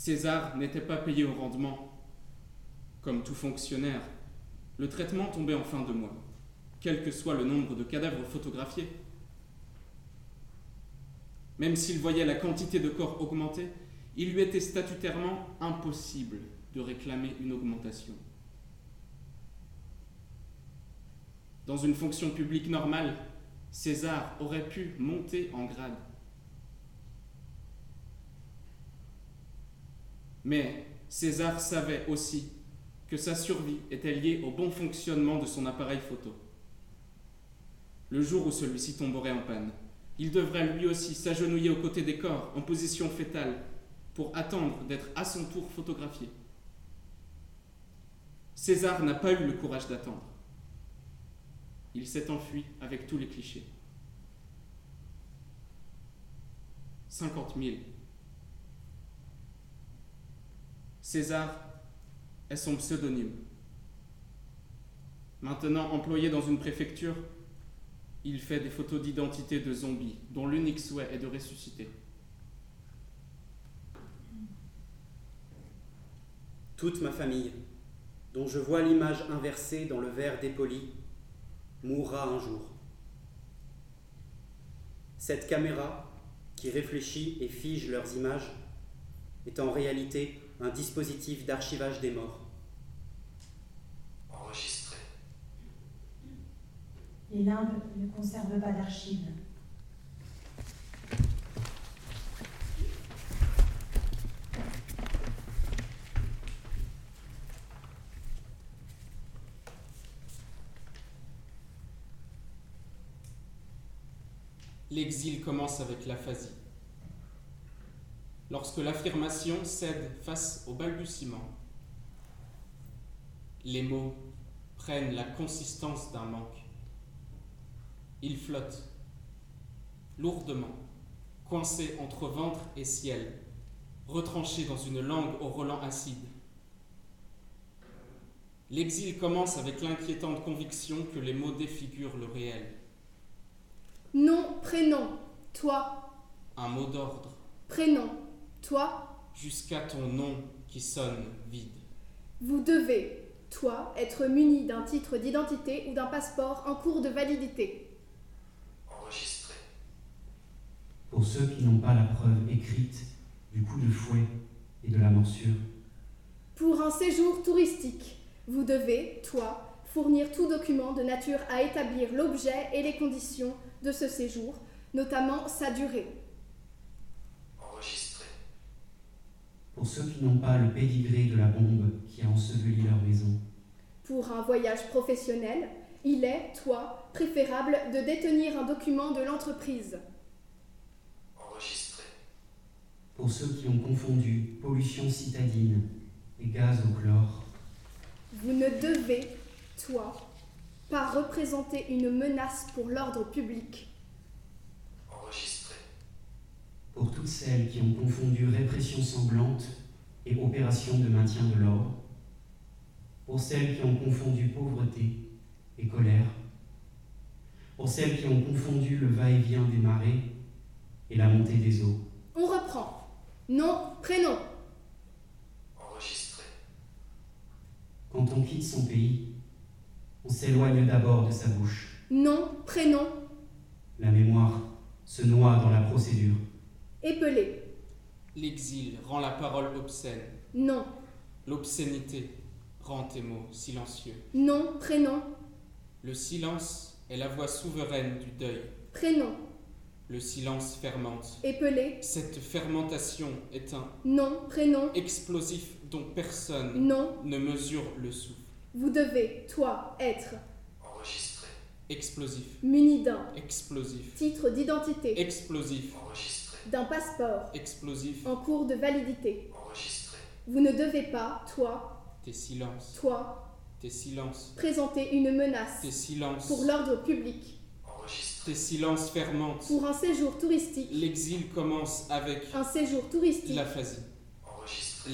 César n'était pas payé au rendement. Comme tout fonctionnaire, le traitement tombait en fin de mois, quel que soit le nombre de cadavres photographiés. Même s'il voyait la quantité de corps augmenter, il lui était statutairement impossible de réclamer une augmentation. Dans une fonction publique normale, César aurait pu monter en grade. Mais César savait aussi que sa survie était liée au bon fonctionnement de son appareil photo. Le jour où celui-ci tomberait en panne, il devrait lui aussi s'agenouiller aux côtés des corps en position fétale pour attendre d'être à son tour photographié. César n'a pas eu le courage d'attendre. Il s'est enfui avec tous les clichés. 50 000 César est son pseudonyme. Maintenant employé dans une préfecture, il fait des photos d'identité de zombies dont l'unique souhait est de ressusciter. Toute ma famille, dont je vois l'image inversée dans le verre dépoli, mourra un jour. Cette caméra, qui réfléchit et fige leurs images, est en réalité un dispositif d'archivage des morts. Enregistré. Les limbes ne conservent pas d'archives. L'exil commence avec l'aphasie. Lorsque l'affirmation cède face au balbutiement, les mots prennent la consistance d'un manque. Ils flottent, lourdement, coincés entre ventre et ciel, retranchés dans une langue au relent acide. L'exil commence avec l'inquiétante conviction que les mots défigurent le réel. Nom, prénom, toi. Un mot d'ordre. Prénom, toi. Jusqu'à ton nom qui sonne vide. Vous devez, toi, être muni d'un titre d'identité ou d'un passeport en cours de validité. Enregistré. Pour ceux qui n'ont pas la preuve écrite du coup de fouet et de la morsure. Pour un séjour touristique, vous devez, toi, fournir tout document de nature à établir l'objet et les conditions de ce séjour, notamment sa durée. Enregistré. Pour ceux qui n'ont pas le pédigré de la bombe qui a enseveli leur maison. Pour un voyage professionnel, il est, toi, préférable de détenir un document de l'entreprise. Enregistré. Pour ceux qui ont confondu pollution citadine et gaz au chlore. Vous ne devez, toi, pas représenter une menace pour l'ordre public. Enregistré. Pour toutes celles qui ont confondu répression sanglante et opération de maintien de l'ordre. Pour celles qui ont confondu pauvreté et colère. Pour celles qui ont confondu le va-et-vient des marées et la montée des eaux. On reprend. Nom, prénom. Enregistré. Quand on quitte son pays, on s'éloigne d'abord de sa bouche. Nom, prénom. La mémoire se noie dans la procédure. Épelé. L'exil rend la parole obscène. Nom, L'obscénité rend tes mots silencieux. nom, prénom. Le silence est la voix souveraine du deuil. Prénom. Le silence fermente. Épelé. Cette fermentation est un Nom, prénom. explosif dont personne Non. ne mesure le souffle. Vous devez, toi, être Enregistré. Explosif, muni d'un explosif, titre d'identité, explosif, Enregistré. D'un passeport explosif. en cours de validité. Enregistré. Vous ne devez pas, toi, Tes silences, toi, tes silences, présenter une menace tes silences, pour l'ordre public, Enregistré. tes silences fermentent. pour un séjour touristique, L'exil commence avec un séjour touristique, l'aphasie.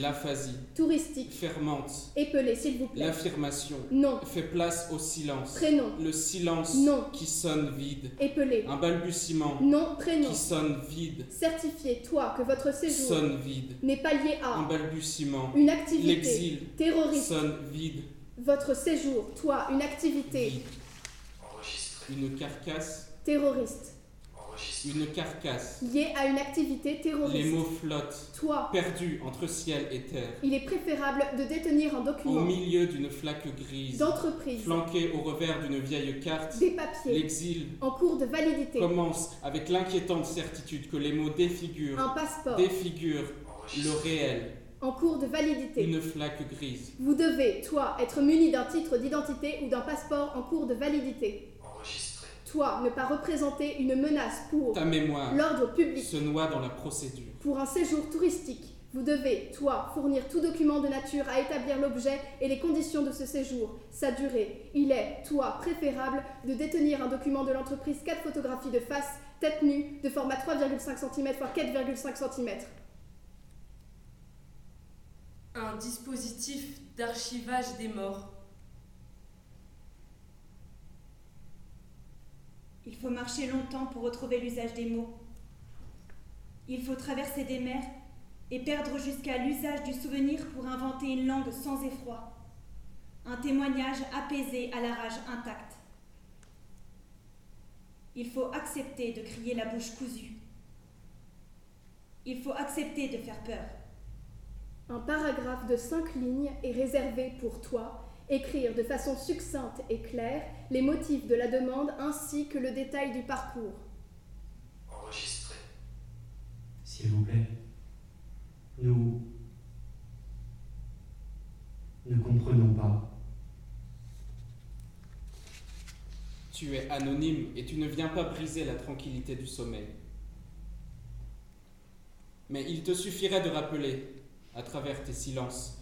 L'aphasie touristique, fermente. épelé s'il vous plaît. L'affirmation Non, fait place au silence. prénom, Le silence Non. qui sonne vide. épelé, Un balbutiement nom, prénom. qui sonne vide. Certifiez, toi, que votre séjour Sonne vide. n'est pas lié Un à balbutiement. une activité L'exil terroriste. sonne vide. Votre séjour, toi, une activité Vide. Enregistré. Une carcasse. terroriste. Une carcasse. liée à une activité Les terroriste. mots flottent, Toi, perdus entre ciel et terre, il est préférable de détenir un au document milieu d'une flaque grise, d'entreprise, flanqué au revers d'une vieille carte. des papiers. L'exil. En cours de validité, commence avec l'inquiétante certitude que les mots défigurent, un passeport. Défigurent le réel, en cours de validité. une flaque grise. Vous devez, toi, être muni d'un titre d'identité ou d'un passeport en cours de validité. Toi, ne pas représenter une menace pour Ta mémoire l'ordre public. se noie dans la procédure. Pour un séjour touristique, vous devez, toi, fournir tout document de nature à établir l'objet et les conditions de ce séjour, sa durée. Il est, toi, préférable de détenir un document de l'entreprise 4 photographies de face, tête nue, de format 3,5 cm x 4,5 cm. Un dispositif d'archivage des morts. Il faut marcher longtemps pour retrouver l'usage des mots. Il faut traverser des mers et perdre jusqu'à l'usage du souvenir pour inventer une langue sans effroi. Un témoignage apaisé à la rage intacte. Il faut accepter de crier la bouche cousue. Il faut accepter de faire peur. Un paragraphe de 5 lignes est réservé pour toi, écrire de façon succincte et claire les motifs de la demande ainsi que le détail du parcours. Enregistré. S'il vous plaît, nous ne comprenons pas. Tu es anonyme et tu ne viens pas briser la tranquillité du sommeil. Mais il te suffirait de rappeler, à travers tes silences,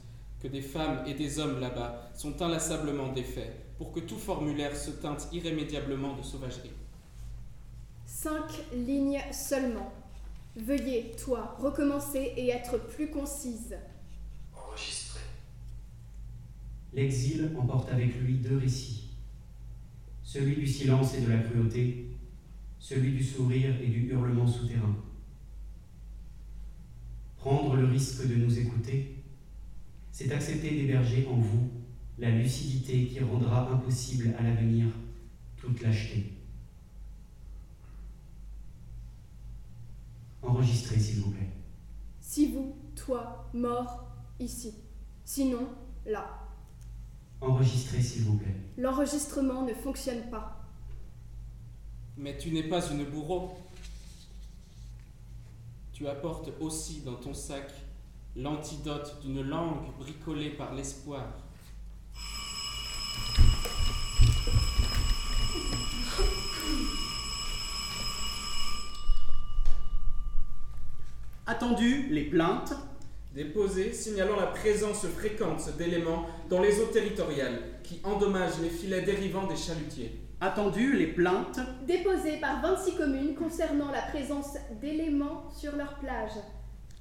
que des femmes et des hommes là-bas sont inlassablement défaits pour que tout formulaire se teinte irrémédiablement de sauvagerie. Cinq lignes seulement. Veuillez, toi, recommencer et être plus concise. Enregistré. L'exil emporte avec lui deux récits. Celui du silence et de la cruauté, celui du sourire et du hurlement souterrain. Prendre le risque de nous écouter, c'est accepter d'héberger en vous la lucidité qui rendra impossible à l'avenir toute lâcheté. Enregistrez, s'il vous plaît. Si vous, toi, mort, ici. Sinon, là. Enregistrez, s'il vous plaît. L'enregistrement ne fonctionne pas. Mais tu n'es pas une bourreau. Tu apportes aussi dans ton sac l'antidote d'une langue bricolée par l'espoir. Attendu les plaintes, Déposé signalant la présence fréquente d'éléments dans les eaux territoriales qui endommagent les filets dérivants des chalutiers. attendu les plaintes, Déposé par 26 communes concernant la présence d'éléments sur leur plage.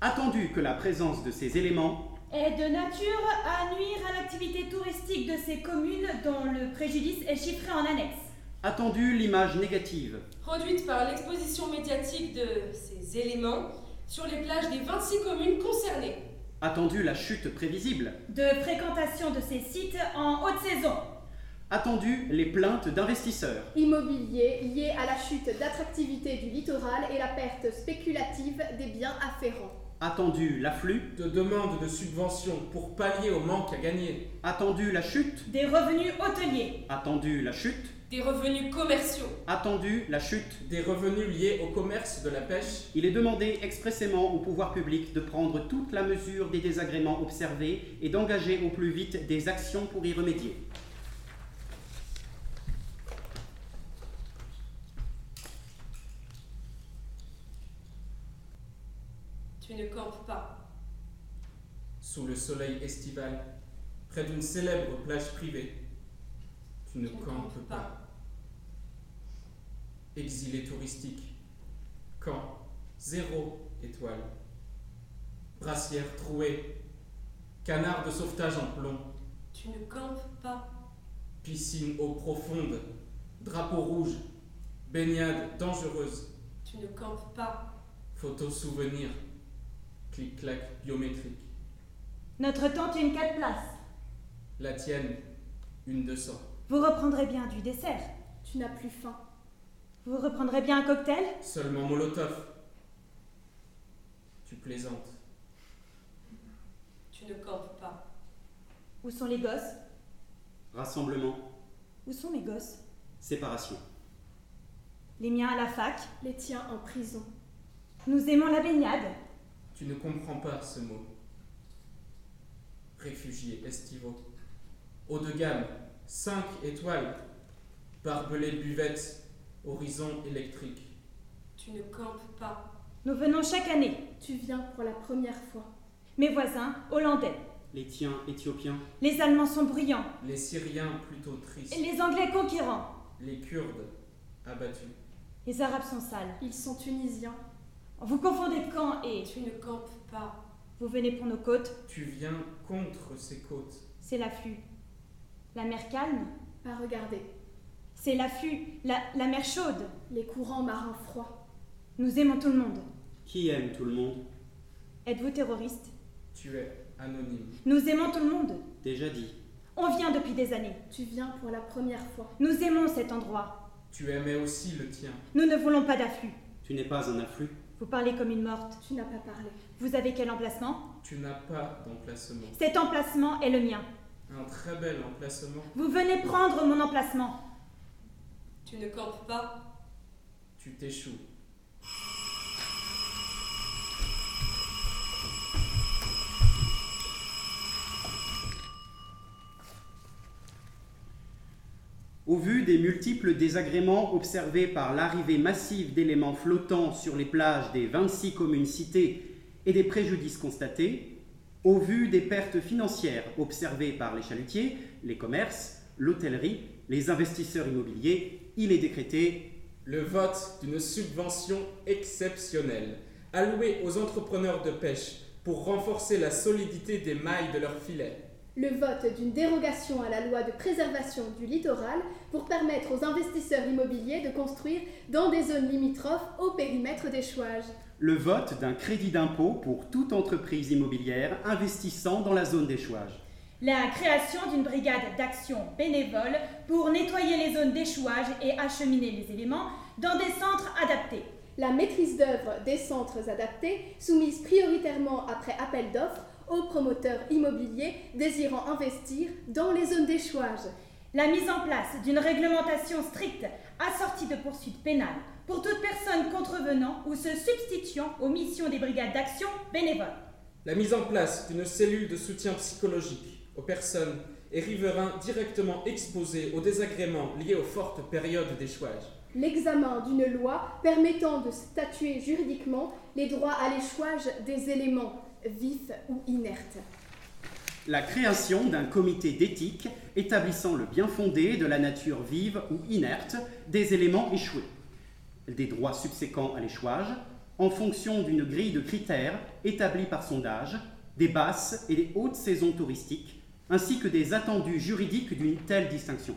Attendu que la présence de ces éléments est de nature à nuire à l'activité touristique de ces communes dont le préjudice est chiffré en annexe. attendu l'image négative, Produite par l'exposition médiatique de ces éléments sur les plages des 26 communes concernées. attendu la chute prévisible, De fréquentation de ces sites en haute saison. attendu les plaintes d'investisseurs, Immobilier lié à la chute d'attractivité du littoral et la perte spéculative des biens afférents. Attendu l'afflux, De demandes de subventions pour pallier au manque à gagner. attendu la chute, Des revenus hôteliers. attendu la chute, Des revenus commerciaux. attendu la chute. Des revenus liés au commerce de la pêche. Il est demandé expressément au pouvoir public de prendre toute la mesure des désagréments observés et d'engager au plus vite des actions pour y remédier. Tu ne campes pas. Sous le soleil estival, près d'une célèbre plage privée. Tu ne campes pas. pas. Exilé touristique. Camp, zéro étoile. Brassière trouée. Canard de sauvetage en plomb. Tu ne campes pas. Piscine eau profonde. Drapeau rouge. Baignade dangereuse. Tu ne campes pas. Photo souvenir. Clic-clac biométrique. Notre tente une 4 places. La tienne, une 200. Vous reprendrez bien du dessert. Tu n'as plus faim. Vous reprendrez bien un cocktail Seulement Molotov. Tu plaisantes. Tu ne campes pas. Où sont les gosses? Rassemblement, Où sont mes gosses? Séparation. Les miens à la fac Les tiens en prison. Nous aimons la baignade. Tu ne comprends pas ce mot. Réfugiés estivaux. Haut de gamme, 5 étoiles. Barbelés buvettes, horizon électrique. Tu ne campes pas. Nous venons chaque année. Tu viens pour la première fois. Mes voisins, hollandais. Les tiens éthiopiens, Les Allemands sont bruyants. Les Syriens plutôt tristes. Et les Anglais conquérants. Les Kurdes abattus. Les Arabes sont sales. Ils sont tunisiens. Vous confondez camp et Tu ne campes pas. vous venez pour nos côtes. Tu viens contre ces côtes. C'est l'afflux. La mer calme, Pas regarder. c'est l'afflux. La, la mer chaude. Les courants marins froids. Nous aimons tout le monde. qui aime tout le monde, Êtes-vous terroriste? Tu es anonyme. Nous aimons tout le monde. déjà dit. On vient depuis des années. Tu viens pour la première fois. Nous aimons cet endroit. Tu aimais aussi le tien. Nous ne voulons pas d'afflux. Tu n'es pas un afflux, Vous parlez comme une morte. Tu n'as pas parlé. Vous avez quel emplacement? Tu n'as pas d'emplacement. Cet emplacement est le mien. Un très bel emplacement. Vous venez prendre mon emplacement. Tu ne campes pas? Tu t'échoues. Au vu des multiples désagréments observés par l'arrivée massive d'éléments flottants sur les plages des 26 communes citées et des préjudices constatés, Au vu des pertes financières observées par les chalutiers, les commerces, l'hôtellerie, les investisseurs immobiliers, il est décrété le vote d'une subvention exceptionnelle allouée aux entrepreneurs de pêche pour renforcer la solidité des mailles de leurs filets. Le vote d'une dérogation à la loi de préservation du littoral pour permettre aux investisseurs immobiliers de construire dans des zones limitrophes au périmètre d'échouage. Le vote d'un crédit d'impôt pour toute entreprise immobilière investissant dans la zone d'échouage. La création d'une brigade d'action bénévole pour nettoyer les zones d'échouage et acheminer les éléments dans des centres adaptés. La maîtrise d'œuvre des centres adaptés, soumise prioritairement après appel d'offres aux promoteurs immobiliers désirant investir dans les zones d'échouage. La mise en place d'une réglementation stricte assortie de poursuites pénales pour toute personne contrevenant ou se substituant aux missions des brigades d'action bénévoles. La mise en place d'une cellule de soutien psychologique aux personnes et riverains directement exposés aux désagréments liés aux fortes périodes d'échouage. L'examen d'une loi permettant de statuer juridiquement les droits à l'échouage des éléments vifs ou inertes. La création d'un comité d'éthique établissant le bien fondé de la nature vive ou inerte des éléments échoués. Des droits subséquents à l'échouage en fonction d'une grille de critères établie par sondage, des basses et des hautes saisons touristiques ainsi que des attendus juridiques d'une telle distinction.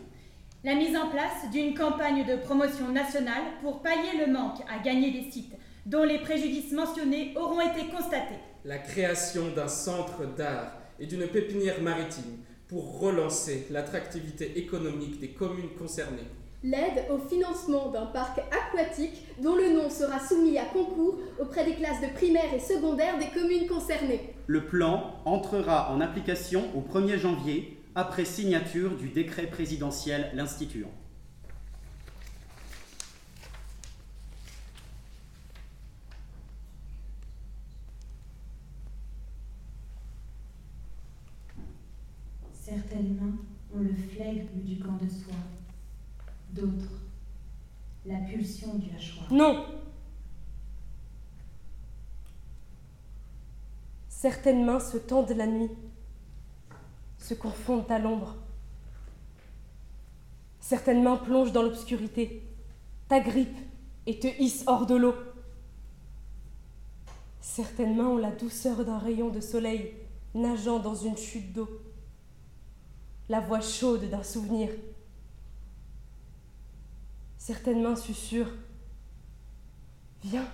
La mise en place d'une campagne de promotion nationale pour pallier le manque à gagner des sites dont les préjudices mentionnés auront été constatés. La création d'un centre d'art et d'une pépinière maritime pour relancer l'attractivité économique des communes concernées l'aide au financement d'un parc aquatique dont le nom sera soumis à concours auprès des classes de primaire et secondaire des communes concernées. Le plan entrera en application au 1er janvier après signature du décret présidentiel l'instituant. Certaines mains ont le flegme du camp de soie d'autres. La pulsion du hachoir. Non Certaines mains se tendent la nuit, se confondent à l'ombre. Certaines mains plongent dans l'obscurité, t'agrippent et te hissent hors de l'eau. Certaines mains ont la douceur d'un rayon de soleil nageant dans une chute d'eau, la voix chaude d'un souvenir Certaines mains susurrent Viens.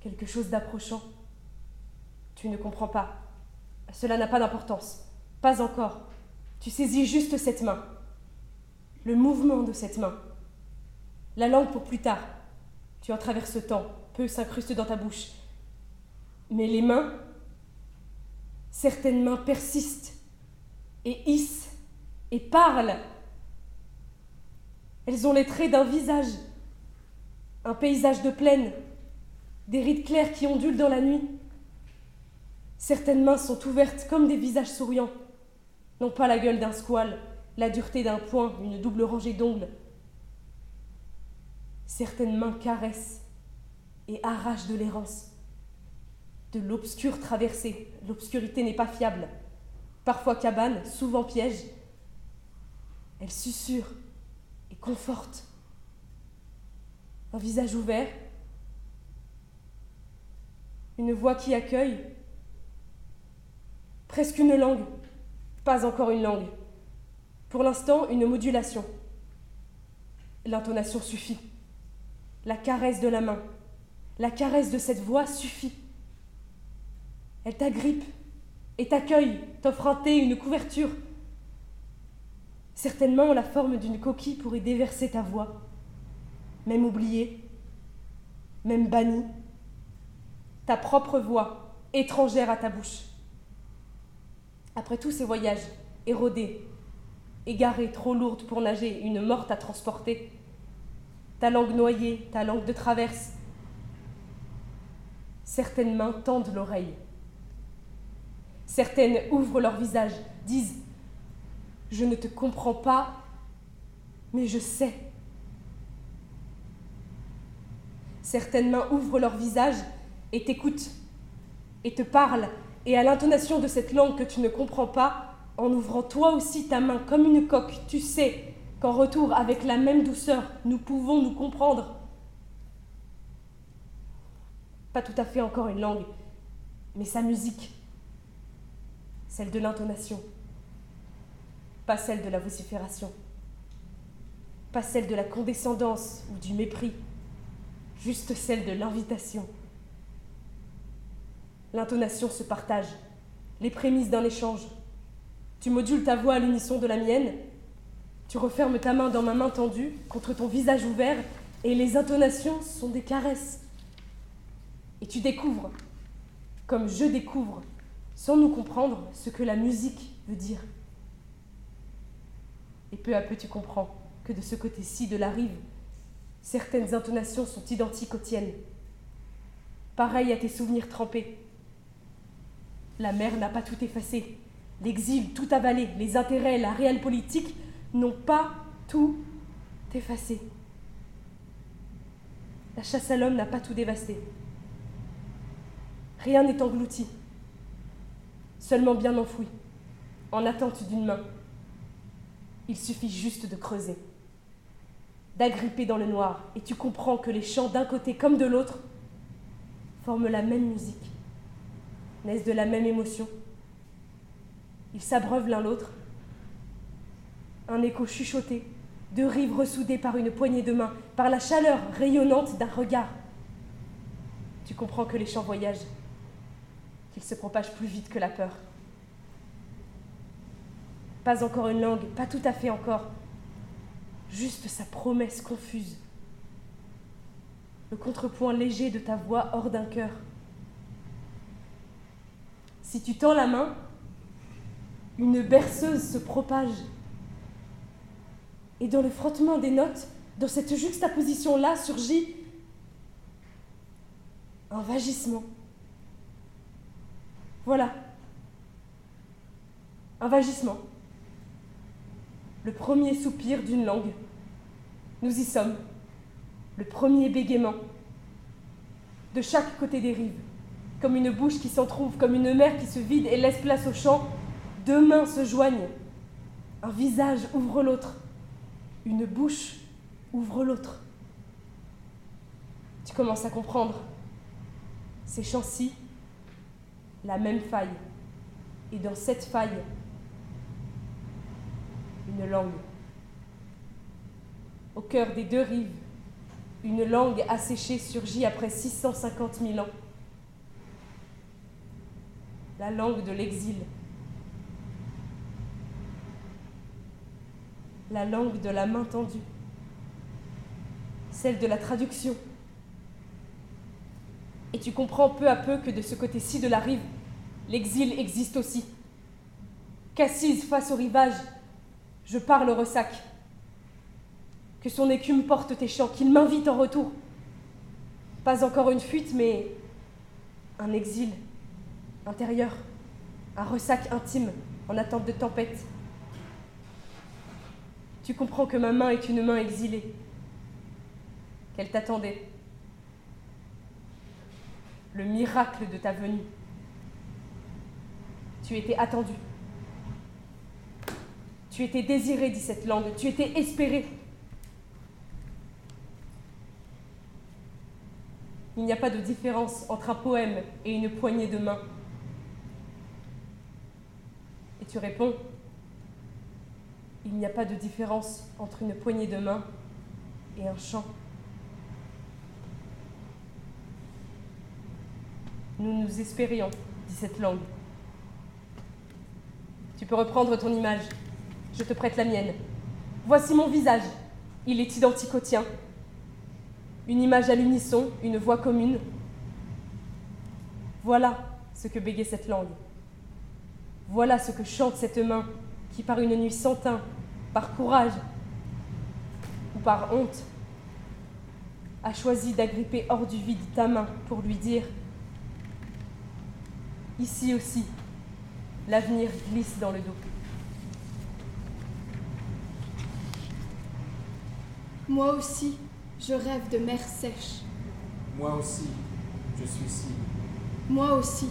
Quelque chose d'approchant. Tu ne comprends pas. Cela n'a pas d'importance. Pas encore. Tu saisis juste cette main. Le mouvement de cette main. La langue pour plus tard. Tu en traverses temps. Peu s'incruste dans ta bouche. Mais les mains, certaines mains persistent et hissent et parlent elles ont les traits d'un visage, un paysage de plaine, des rides claires qui ondulent dans la nuit. Certaines mains sont ouvertes comme des visages souriants, non pas la gueule d'un squale, la dureté d'un poing, une double rangée d'ongles. Certaines mains caressent et arrachent de l'errance, de l'obscure traversée. L'obscurité n'est pas fiable, parfois cabane, souvent piège. Elle susurre conforte. Un visage ouvert, une voix qui accueille, presque une langue, pas encore une langue. Pour l'instant, une modulation. L'intonation suffit. La caresse de la main, la caresse de cette voix suffit. Elle t'agrippe et t'accueille, t'offre un thé, une couverture, Certainement la forme d'une coquille pour y déverser ta voix, même oubliée, même bannie, ta propre voix, étrangère à ta bouche. Après tous ces voyages, érodés, égarés, trop lourde pour nager, une morte à transporter, ta langue noyée, ta langue de traverse, certaines mains tendent l'oreille, certaines ouvrent leur visage, disent je ne te comprends pas, mais je sais. Certaines mains ouvrent leur visage et t'écoutent. et te parle, et à l'intonation de cette langue que tu ne comprends pas, en ouvrant toi aussi ta main comme une coque, tu sais qu'en retour, avec la même douceur, nous pouvons nous comprendre. Pas tout à fait encore une langue, mais sa musique, celle de l'intonation, pas celle de la vocifération, pas celle de la condescendance ou du mépris, juste celle de l'invitation. L'intonation se partage, les prémices d'un échange. Tu modules ta voix à l'unisson de la mienne, tu refermes ta main dans ma main tendue contre ton visage ouvert et les intonations sont des caresses. Et tu découvres, comme je découvre, sans nous comprendre, ce que la musique veut dire. Et peu à peu tu comprends que de ce côté-ci de la rive, certaines intonations sont identiques aux tiennes, pareilles à tes souvenirs trempés. La mer n'a pas tout effacé, l'exil tout avalé, les intérêts, la réelle politique n'ont pas tout effacé. La chasse à l'homme n'a pas tout dévasté. Rien n'est englouti, seulement bien enfoui, en attente d'une main. Il suffit juste de creuser, d'agripper dans le noir, et tu comprends que les chants d'un côté comme de l'autre forment la même musique, naissent de la même émotion. Ils s'abreuvent l'un l'autre. Un écho chuchoté, deux rives ressoudées par une poignée de main, par la chaleur rayonnante d'un regard. Tu comprends que les chants voyagent, se propagent plus vite que la peur. Pas encore une langue, pas tout à fait encore. Juste sa promesse confuse. Le contrepoint léger de ta voix hors d'un cœur. Si tu tends la main, une berceuse se propage. Et dans le frottement des notes, dans cette juxtaposition-là, surgit un vagissement. Voilà. Un vagissement le premier soupir d'une langue. Nous y sommes, le premier bégaiement. De chaque côté des rives, comme une bouche qui s'entr'ouvre, comme une mer qui se vide et laisse place au chant, deux mains se joignent. Un visage ouvre l'autre, une bouche ouvre l'autre. Tu commences à comprendre. Ces chants-ci, la même faille. Et dans cette faille, une langue. Au cœur des deux rives, une langue asséchée surgit après 650 000 ans. La langue de l'exil. La langue de la main tendue. Celle de la traduction. Et tu comprends peu à peu que de ce côté-ci de la rive, l'exil existe aussi. Qu'assise face au rivage, je parle au ressac. Que son écume porte tes chants, qu'il m'invite en retour. Pas encore une fuite, mais un exil intérieur, un ressac intime en attente de tempête. Tu comprends que ma main est une main exilée, qu'elle t'attendait. Le miracle de ta venue. Tu étais attendu. Tu étais désiré, dit cette langue, tu étais espéré. Il n'y a pas de différence entre un poème et une poignée de main. Et tu réponds, il n'y a pas de différence entre une poignée de main et un chant. Nous nous espérions, dit cette langue. Tu peux reprendre ton image. Je te prête la mienne. Voici mon visage. Il est identique au tien. Une image à l'unisson, une voix commune. Voilà ce que bégait cette langue. Voilà ce que chante cette main qui, par une nuit sans teint, par courage ou par honte, a choisi d'agripper hors du vide ta main pour lui dire Ici aussi, l'avenir glisse dans le dos. Moi aussi, je rêve de mer sèche. Moi aussi, je suis ici. Moi aussi,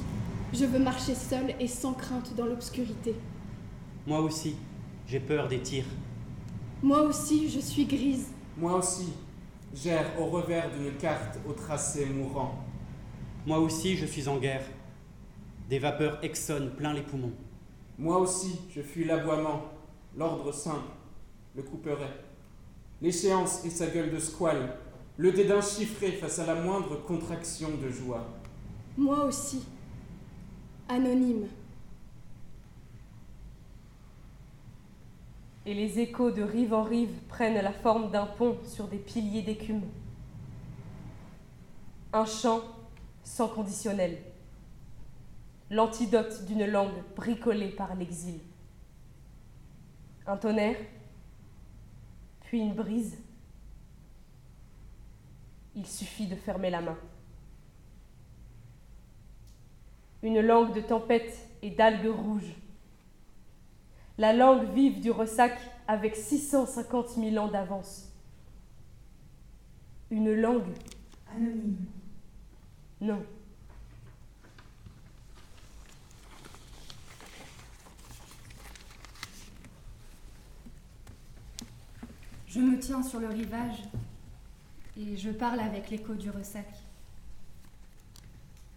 Je veux marcher seule et sans crainte dans l'obscurité. Moi aussi, j'ai peur des tirs. Moi aussi, je suis grise. Moi aussi, j'erre au revers d'une carte au tracé mourant. Moi aussi, je suis en guerre. Des vapeurs exsonnent plein les poumons. Moi aussi, je fuis l'aboiement, l'ordre simple, le couperet. L'échéance et sa gueule de squale, le dédain chiffré face à la moindre contraction de joie. Moi aussi. Anonyme. Et les échos de rive en rive prennent la forme d'un pont sur des piliers d'écume. Un chant sans conditionnel. L'antidote d'une langue bricolée par l'exil. Un tonnerre, puis une brise. Il suffit de fermer la main. Une langue de tempête et d'algues rouges. La langue vive du ressac avec 650 000 ans d'avance. Une langue Anonyme. Non. Je me tiens sur le rivage et je parle avec l'écho du ressac.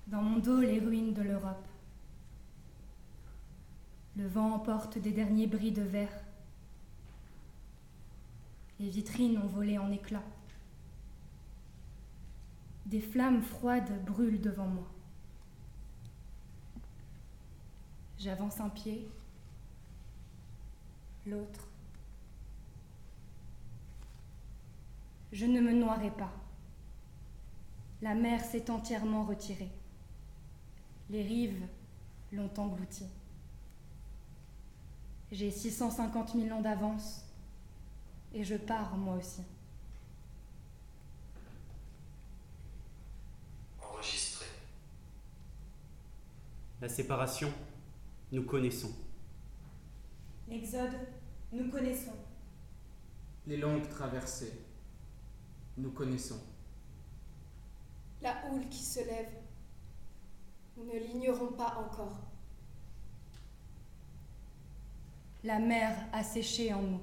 Dans mon dos, les ruines de l'Europe. Le vent emporte des derniers bris de verre. Les vitrines ont volé en éclats. Des flammes froides brûlent devant moi. J'avance un pied, l'autre. Je ne me noierai pas. La mer s'est entièrement retirée. Les rives l'ont engloutie. J'ai 650 000 ans d'avance et je pars moi aussi. Enregistré. La séparation, nous connaissons. L'exode, nous connaissons. Les longues traversées, nous connaissons. La houle qui se lève. Nous ne l'ignorons pas encore. La mer a séché en nous.